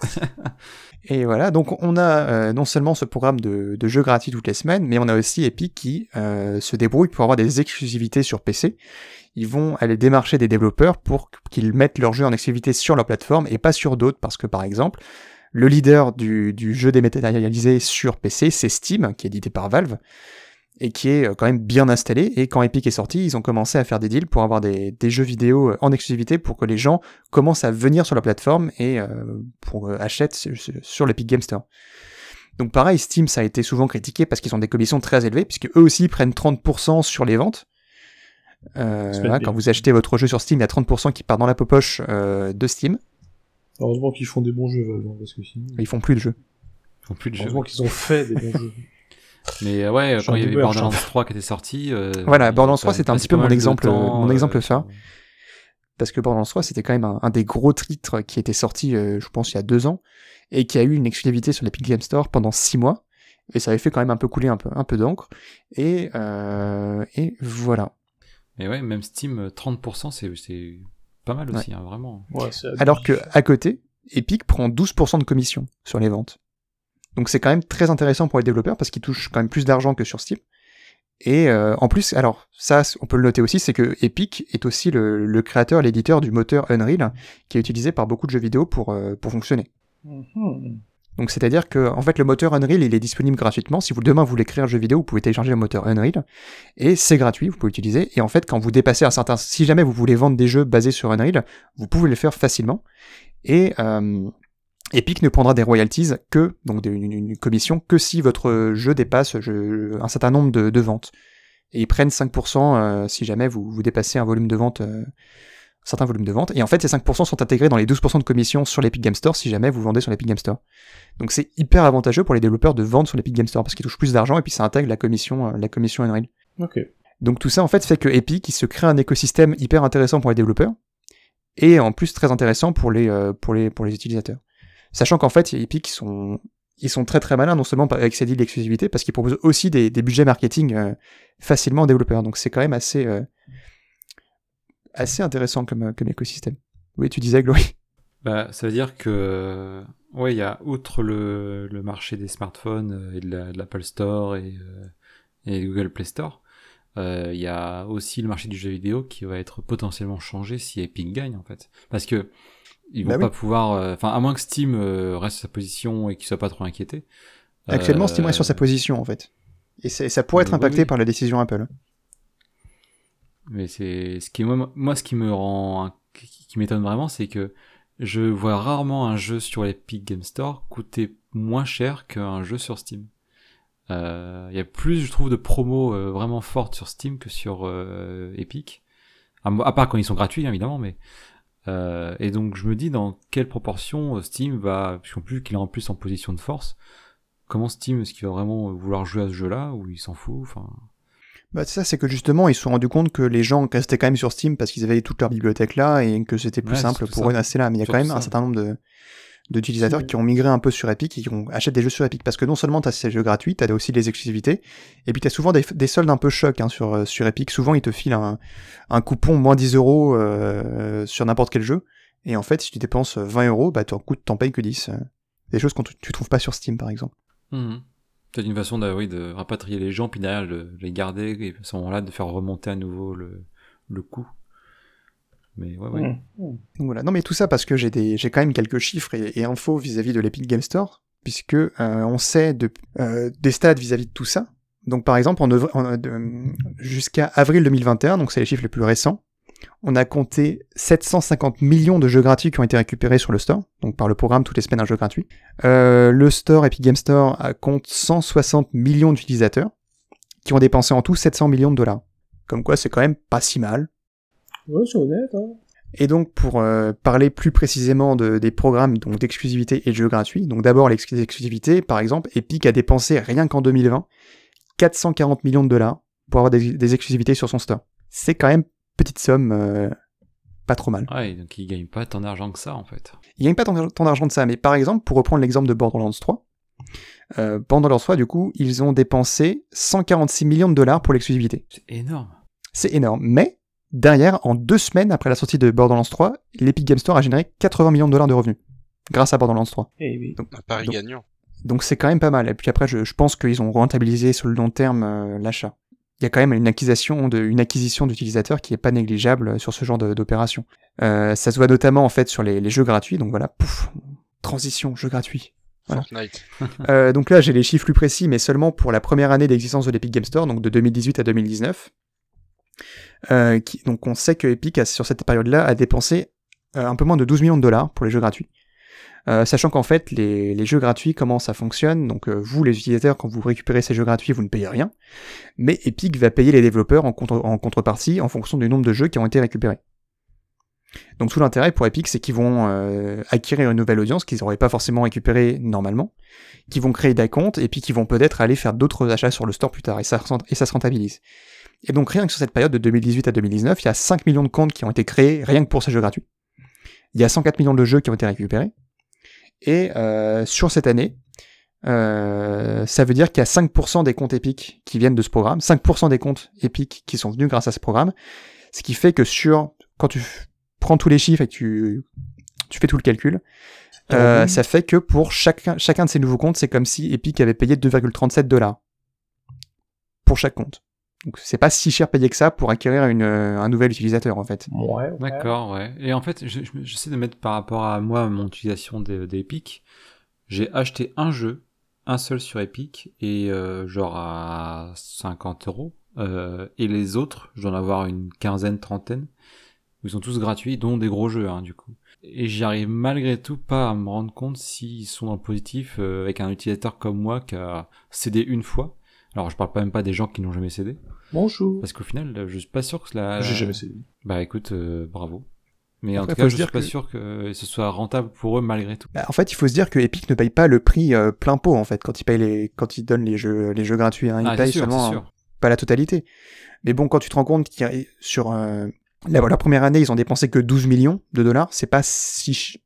Et voilà, donc on a euh, non seulement ce programme de, jeux gratuits toutes les semaines, mais on a aussi Epic qui euh, se débrouille pour avoir des exclusivités sur PC. Ils vont aller démarcher des développeurs pour qu'ils mettent leurs jeux en exclusivité sur leur plateforme et pas sur d'autres, parce que par exemple, le leader du jeu dématérialisé sur PC, c'est Steam, qui est édité par Valve, et qui est euh, quand même bien installé. Et quand Epic est sorti, ils ont commencé à faire des deals pour avoir des, des jeux vidéo euh, en exclusivité pour que les gens commencent à venir sur la plateforme et euh, pour euh, achètent sur, l'Epic Game Store. Donc pareil, Steam, ça a été souvent critiqué parce qu'ils ont des commissions très élevées, puisque eux aussi prennent 30% sur les ventes. Euh, bien. quand vous achetez votre jeu sur Steam, il y a 30% qui part dans la poche euh, de Steam. Heureusement qu'ils font des bons jeux, hein, parce que sinon. Ils font plus de jeux. Ils font plus de jeux. Heureusement qu'ils ont fait des bons jeux. Mais euh, ouais, quand il y avait Borderlands je suis 3 qui était sorti. euh, Voilà, il- Borderlands ça 3, a c'était un petit peu mon exemple, temps, mon exemple phare. Parce que Borderlands 3, c'était quand même un, un des gros titres qui était sorti, euh, je pense, il y a deux ans, et qui a eu une exclusivité sur l'Epic Game Store pendant six mois. Et ça avait fait quand même un peu couler un peu, un peu d'encre. Et, euh, et voilà. Mais ouais, même Steam, euh, 30%, c'est c'est pas mal aussi, hein, vraiment. Ouais, Alors que à côté, Epic prend 12% de commission sur les ventes. Donc c'est quand même très intéressant pour les développeurs parce qu'ils touchent quand même plus d'argent que sur Steam. Et euh, en plus, alors ça, on peut le noter aussi, c'est que Epic est aussi le, le créateur, l'éditeur du moteur Unreal, qui est utilisé par beaucoup de jeux vidéo pour, euh, pour fonctionner. Mhm. Donc c'est-à-dire que en fait le moteur Unreal il est disponible gratuitement. Si vous demain vous voulez créer un jeu vidéo, vous pouvez télécharger le moteur Unreal et c'est gratuit, vous pouvez l'utiliser. Et en fait quand vous dépassez un certain, si jamais vous voulez vendre des jeux basés sur Unreal, vous pouvez le faire facilement. Et euh, Epic ne prendra des royalties que donc des- une, une commission que si votre jeu dépasse je- un certain nombre de, de ventes. Et ils prennent 5% euh, si jamais vous, vous dépassez un volume de vente. euh, certains volumes de vente. Et en fait, ces 5% sont intégrés dans les 12% de commission sur l'Epic Game Store si jamais vous vendez sur l'Epic Game Store. Donc c'est hyper avantageux pour les développeurs de vendre sur l'Epic Game Store parce qu'ils touchent plus d'argent et puis ça intègre la commission, euh, la commission Unreal. Ok. Donc tout ça en fait fait que Epic il se crée un écosystème hyper intéressant pour les développeurs et en plus très intéressant pour les pour les pour les utilisateurs. Sachant qu'en fait Epic ils sont ils sont très très malins non seulement avec ces deals d'exclusivité parce qu'ils proposent aussi des, des budgets marketing euh, facilement aux développeurs. Donc c'est quand même assez euh, assez intéressant comme euh, comme écosystème. Oui, tu disais Glory. Bah, ça veut dire que, ouais, il y a, outre le, le marché des smartphones et de la- l'Apple Store et, Google Play Store, il y a aussi le marché du jeu vidéo qui va être potentiellement changé si Epic gagne, en fait. Parce que, ils vont Bah oui. pas pouvoir, euh, enfin, à moins que Steam euh, reste sur sa position et qu'il soit pas trop inquiété. Actuellement, Steam reste sur sa Euh, position en fait. Et ça pourrait être impacté oui. par la décision Apple. Mais c'est ce qui moi, moi ce qui me rend qui, m'étonne vraiment c'est que je vois rarement un jeu sur l'Epic Game Store coûter moins cher qu'un jeu sur Steam. Euh, Il y a plus je trouve de promos euh, vraiment fortes sur Steam que sur euh, Epic. À part quand ils sont gratuits évidemment mais euh, et donc je me dis dans quelle proportion euh, Steam va puisqu'en plus qu'il est en plus en position de force comment Steam est-ce qu'il va vraiment vouloir jouer à ce jeu-là ou il s'en fout enfin? Bah, ça, c'est que justement, ils se sont rendus compte que les gens restaient quand même sur Steam parce qu'ils avaient toute leur bibliothèque là et que c'était plus Ouais, simple pour ça. eux rester là. Mais il y a quand même un certain nombre de, d'utilisateurs qui ont migré un peu sur Epic et qui ont, achètent des jeux sur Epic. Parce que non seulement tu as ces jeux gratuits, tu as aussi des exclusivités, et puis tu as souvent des, des, soldes un peu chocs hein, sur, euh, sur Epic. Souvent, ils te filent un, un coupon moins 10 euros euh, sur n'importe quel jeu. Et en fait, si tu dépenses 20 euros, bah, t'en payes que 10. Des choses que tu trouves pas sur Steam, par exemple. Mmh. C'est une façon de, oui, de rapatrier les gens, puis derrière de les garder, et à ce moment-là, de faire remonter à nouveau le, le coût. Mais ouais, ouais. Mmh. Donc voilà. Non, mais tout ça parce que j'ai des, j'ai quand même quelques chiffres et, infos vis-à-vis de l'Epic Game Store, puisque euh, on sait euh, des stats vis-à-vis de tout ça. Donc par exemple, en, en jusqu'à avril 2021, donc c'est les chiffres les plus récents, on a compté 750 millions de jeux gratuits qui ont été récupérés sur le store, donc par le programme toutes les semaines un jeu gratuit. Euh, le store Epic Game Store compte 160 millions d'utilisateurs qui ont dépensé en tout 700 millions de dollars. Comme quoi, c'est quand même pas si mal. Ouais, c'est honnête. Hein. Et donc, pour euh, parler plus précisément de, des programmes donc d'exclusivité et de jeux gratuits, donc d'abord l'exclusivité, par exemple, Epic a dépensé rien qu'en 2020 440 millions de dollars pour avoir des, des exclusivités sur son store. C'est quand même petite somme, euh, pas trop mal. Ouais, donc il gagne pas tant d'argent que ça en fait. Il gagne pas tant, tant d'argent que ça, mais par exemple, pour reprendre l'exemple de Borderlands 3, euh, Borderlands 3, du coup, ils ont dépensé 146 millions de dollars pour l'exclusivité. C'est énorme. C'est énorme, mais derrière, en deux semaines après la sortie de Borderlands 3, l'Epic Game Store a généré 80 millions de dollars de revenus grâce à Borderlands 3. Eh oui. Donc, un pari gagnant. Donc c'est quand même pas mal. Et puis après, je, je pense qu'ils ont rentabilisé sur le long terme euh, l'achat il y a quand même une acquisition de, une acquisition d'utilisateurs qui est pas négligeable sur ce genre d'opération. Euh, ça se voit notamment en fait sur les, les, jeux gratuits. Donc voilà, pouf, transition, jeu gratuit. Voilà. Fortnite. euh, donc là, j'ai les chiffres plus précis, mais seulement pour la première année d'existence de l'Epic Game Store, donc de 2018 à 2019. Euh, qui, donc on sait que Epic, sur cette période-là, a dépensé euh, un peu moins de 12 millions de dollars pour les jeux gratuits. Euh, sachant qu'en fait, les, jeux gratuits, comment ça fonctionne Donc, euh, vous, les utilisateurs, quand vous récupérez ces jeux gratuits, vous ne payez rien. Mais Epic va payer les développeurs en, contre, en contrepartie en fonction du nombre de jeux qui ont été récupérés. Donc, tout l'intérêt pour Epic, c'est qu'ils vont acquérir une nouvelle audience qu'ils n'auraient pas forcément récupérée normalement, qui vont créer des comptes, et puis qui vont peut-être aller faire d'autres achats sur le store plus tard, et ça, et ça se rentabilise. Et donc, rien que sur cette période de 2018 à 2019, il y a 5 millions de comptes qui ont été créés rien que pour ces jeux gratuits. Il y a 104 millions de jeux qui ont été récupérés. Et euh, sur cette année, euh, ça veut dire qu'il y a 5% des comptes Epic qui viennent de ce programme, 5% des comptes Epic qui sont venus grâce à ce programme, ce qui fait que sur quand tu prends tous les chiffres et que tu, tu fais tout le calcul, euh, oui. ça fait que pour chacun, chacun de ces nouveaux comptes, c'est comme si Epic avait payé 2,37 dollars pour chaque compte. Donc c'est pas si cher payé que ça pour acquérir une, un nouvel utilisateur en fait. Ouais, ouais. D'accord, ouais. Et en fait, j'essaie de mettre par rapport à moi mon utilisation d'Epic. J'ai acheté un jeu, un seul sur Epic, et euh, genre à 50 euros. Euh, et les autres, je dois en avoir une quinzaine, trentaine. Ils sont tous gratuits, dont des gros jeux, hein, du coup. Et j'y arrive malgré tout pas à me rendre compte s'ils sont dans le positif euh, avec un utilisateur comme moi qui a cédé une fois. Alors je parle pas même pas des gens qui n'ont jamais cédé. Bonjour. Parce qu'au final, je suis pas sûr que la. J'ai jamais cédé. Bah écoute, euh, bravo. Mais Après, en tout cas, je suis pas que... sûr que ce soit rentable pour eux malgré tout. Bah, en fait, il faut se dire que Epic ne paye pas le prix euh, plein pot en fait quand il paye les quand il donne les jeux les jeux gratuits. Hein. Il ah, paye sûr, seulement sûr. pas la totalité. Mais bon, quand tu te rends compte qu'il a sur euh, la, la, première année, ils ont dépensé que 12 millions de dollars, c'est pas si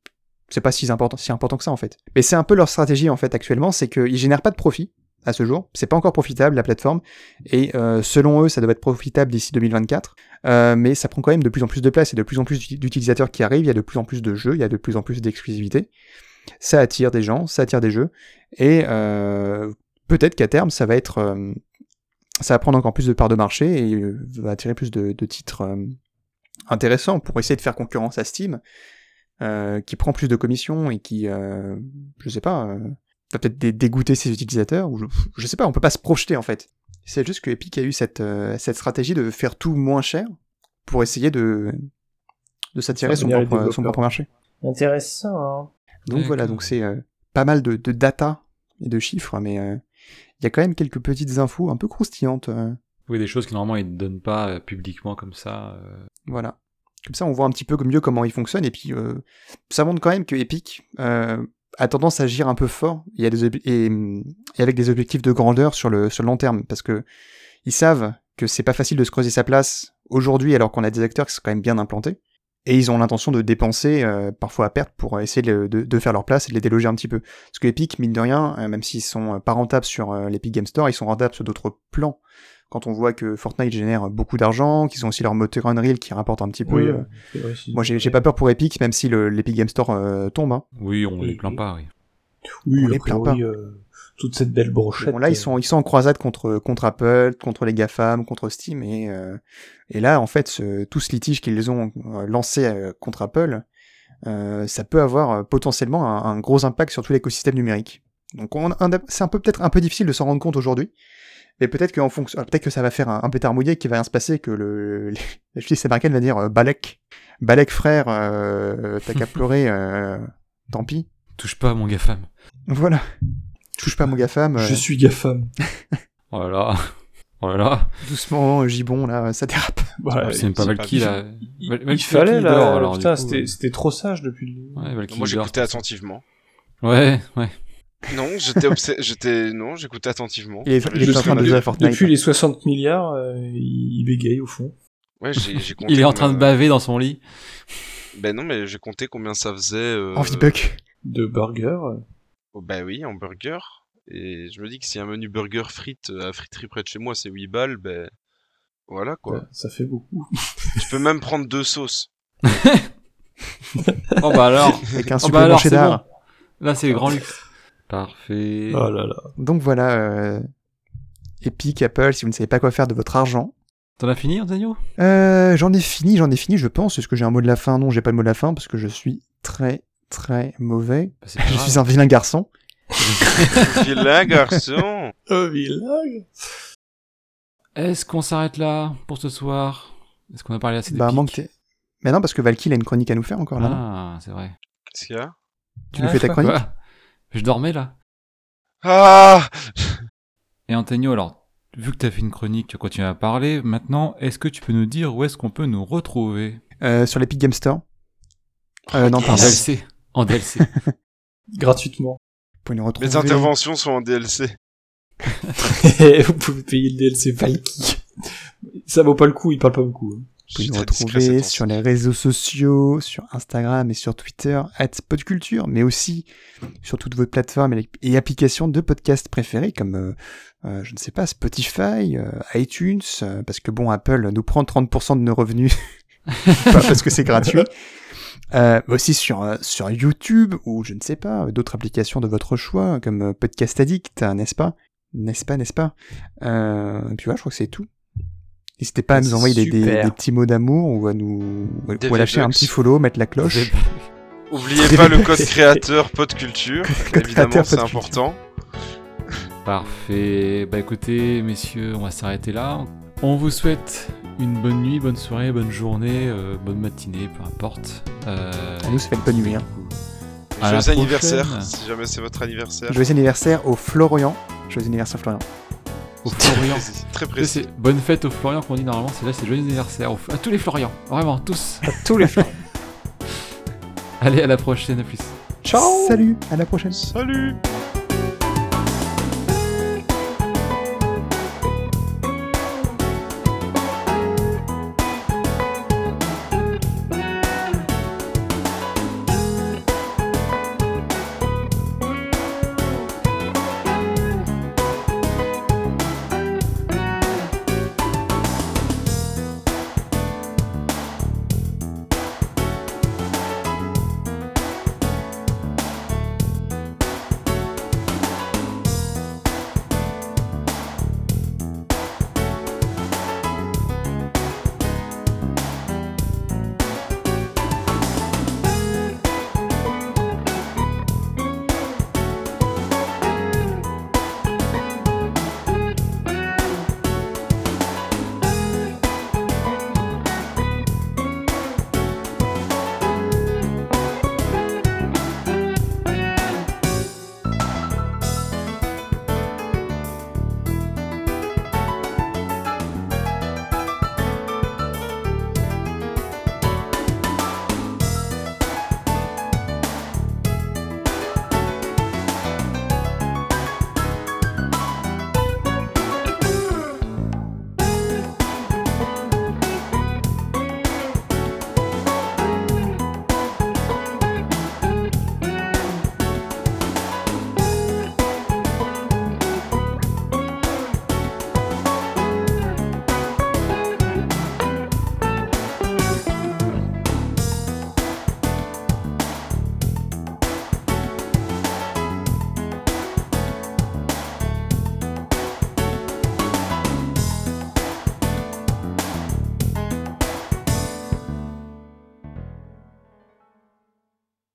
c'est pas si important si important que ça en fait. Mais c'est un peu leur stratégie en fait actuellement, c'est qu'ils génèrent pas de profit à ce jour. C'est pas encore profitable la plateforme et euh, selon eux ça doit être profitable d'ici 2024. Euh, mais ça prend quand même de plus en plus de place et de plus en plus d'utilisateurs qui arrivent. Il y a de plus en plus de jeux, il y a de plus en plus d'exclusivité. Ça attire des gens, ça attire des jeux et euh, peut-être qu'à terme ça va être ça va prendre encore plus de parts de marché et va attirer plus de, de titres intéressants pour essayer de faire concurrence à Steam. qui prend plus de commissions et qui, je sais pas, va peut-être dégoûter ses utilisateurs, ou je, je, sais pas, on peut pas se projeter en fait. C'est juste que Epic a eu cette, euh, cette stratégie de faire tout moins cher pour essayer de, de s'attirer son, propre, son propre marché. Intéressant. Hein. Donc voilà, donc c'est euh, pas mal de, de, data et de chiffres, mais il euh, y a quand même quelques petites infos un peu croustillantes. Oui, des choses que normalement ils ne donnent pas publiquement comme ça. Voilà. Comme ça, on voit un petit peu mieux comment ils fonctionnent, et puis ça montre quand même que Epic a tendance à agir un peu fort et, des et, avec des objectifs de grandeur sur le, long terme parce que ils savent que c'est pas facile de se creuser sa place aujourd'hui alors qu'on a des acteurs qui sont quand même bien implantés et ils ont l'intention de dépenser euh, parfois à perte pour essayer de, faire leur place et de les déloger un petit peu. Parce que Epic, mine de rien, euh, même s'ils sont euh, pas rentables sur l'Epic Game Store, ils sont rentables sur d'autres plans. Quand on voit que Fortnite génère beaucoup d'argent, qu'ils ont aussi leur moteur Unreal qui rapporte un petit peu. Oui, euh, c'est vrai, si. moi, j'ai pas peur pour Epic, même si le- l'Epic Game Store euh, tombe. Hein. Oui, on les plaint pas, oui. Oui, on les plaint pas. euh, toute cette belle brochette. Bon, là, ils sont, ils sont en croisade contre, contre Apple, contre les GAFAM, contre Steam, et, euh, et là, en fait, ce, tout ce litige qu'ils ont euh, lancé euh, contre Apple, euh, ça peut avoir euh, potentiellement un, un gros impact sur tout l'écosystème numérique. Donc, c'est un peu peut-être un peu difficile de s'en rendre compte aujourd'hui, mais peut-être qu'en fonction, alors, peut-être que ça va faire un, un pétard mouillé, qu'il va rien se passer, que le, la justice américaine va dire euh, Balek, Balek frère, euh, t'as qu'à pleurer, euh, tant pis. Touche pas à mon GAFAM. Voilà. Touche pas à mon GAFAM. euh, Je suis GAFAM. Oh là là. Oh là là. Doucement, Gibon, là, ça dérape. Bah, c'est même pas Valky, là. Il, Val- il Valky- fallait là. alors, putain, c'était c'était trop sage depuis le. Ouais, Moi, j'écoutais attentivement. Ouais, ouais. Non, j'étais obsé... j'étais non, j'écoutais attentivement. Il est- il en train de jouer à Fortnite. Depuis les 60 milliards, euh, il, bégaye au fond. Ouais, j'ai j'ai compté Il est en train de baver dans son lit. Ben non, mais j'ai compté combien ça faisait. Euh... En V-Buck. De burger. euh, Oh, bah oui, en burger. Et je me dis que si un menu burger frites euh, à friterie près de chez moi c'est 8 balles, ben voilà quoi. Ça fait beaucoup. Tu peux même prendre deux sauces. Oh bah alors. Avec un oh bah alors, bon. Là, c'est le grand luxe. Parfait. Oh là là. Donc voilà, euh, Epic, Apple, si vous ne savez pas quoi faire de votre argent. T'en as fini, Antonio? Euh, j'en ai fini, j'en ai fini, je pense. Est-ce que j'ai un mot de la fin? Non, j'ai pas le mot de la fin parce que je suis très très mauvais. Bah, je grave. suis un vilain garçon. Vilain garçon. Oh, vilain. Est-ce qu'on s'arrête là pour ce soir? Est-ce qu'on a parlé assez Bah, d'Epic? manque. Mais non, parce que Valky il a une chronique à nous faire encore là. Ah, c'est vrai. Qu'est-ce qu'il y a? Tu nous fais ta chronique? Quoi? Je dormais là. Ah Et Antonio, alors, vu que t'as fait une chronique, tu continues à parler, maintenant, est-ce que tu peux nous dire où est-ce qu'on peut nous retrouver? Euh, Sur l'Epic Game Store. Euh, non, En pardon. DLC. En DLC. Gratuitement. Vous pouvez nous retrouver. Les interventions sont en DLC. Vous pouvez payer le DLC Valky. Ça vaut pas le coup, il parle pas beaucoup. hein. Vous pouvez nous retrouver sur les réseaux sociaux, sur Instagram et sur Twitter, at podculture, mais aussi sur toutes vos plateformes et, applications de podcasts préférés, comme, euh, euh, je ne sais pas, Spotify, euh, iTunes, euh, parce que bon, Apple nous prend 30% de nos revenus, pas parce que c'est gratuit. Euh, aussi sur, euh, sur YouTube, ou je ne sais pas, d'autres applications de votre choix, comme Podcast Addict, n'est-ce pas? N'est-ce pas, n'est-ce pas? Euh, et Puis voilà, je crois que c'est tout. N'hésitez pas à nous envoyer des, des- Super. des petits mots d'amour ou à nous ou à- lâcher un petit follow, mettre la cloche. Oubliez pas le code créateur Podculture. Code Évidemment, créateur c'est important. Parfait. Bah écoutez, messieurs, on va s'arrêter là. On vous souhaite une bonne nuit, bonne soirée, bonne journée, euh, bonne matinée, peu importe. Euh, On nous fait une bonne nuit. Hein. Joyeux anniversaire, si jamais c'est votre anniversaire. Joyeux anniversaire au Florian. Joyeux anniversaire Florian. Au Florian. Très précis. bonne fête aux Florian qu'on dit normalement, c'est là, c'est joyeux anniversaire. Au- À tous les Florian, vraiment, tous. À tous les Florian. Allez, à la prochaine, à plus. Ciao Salut, à la prochaine. Salut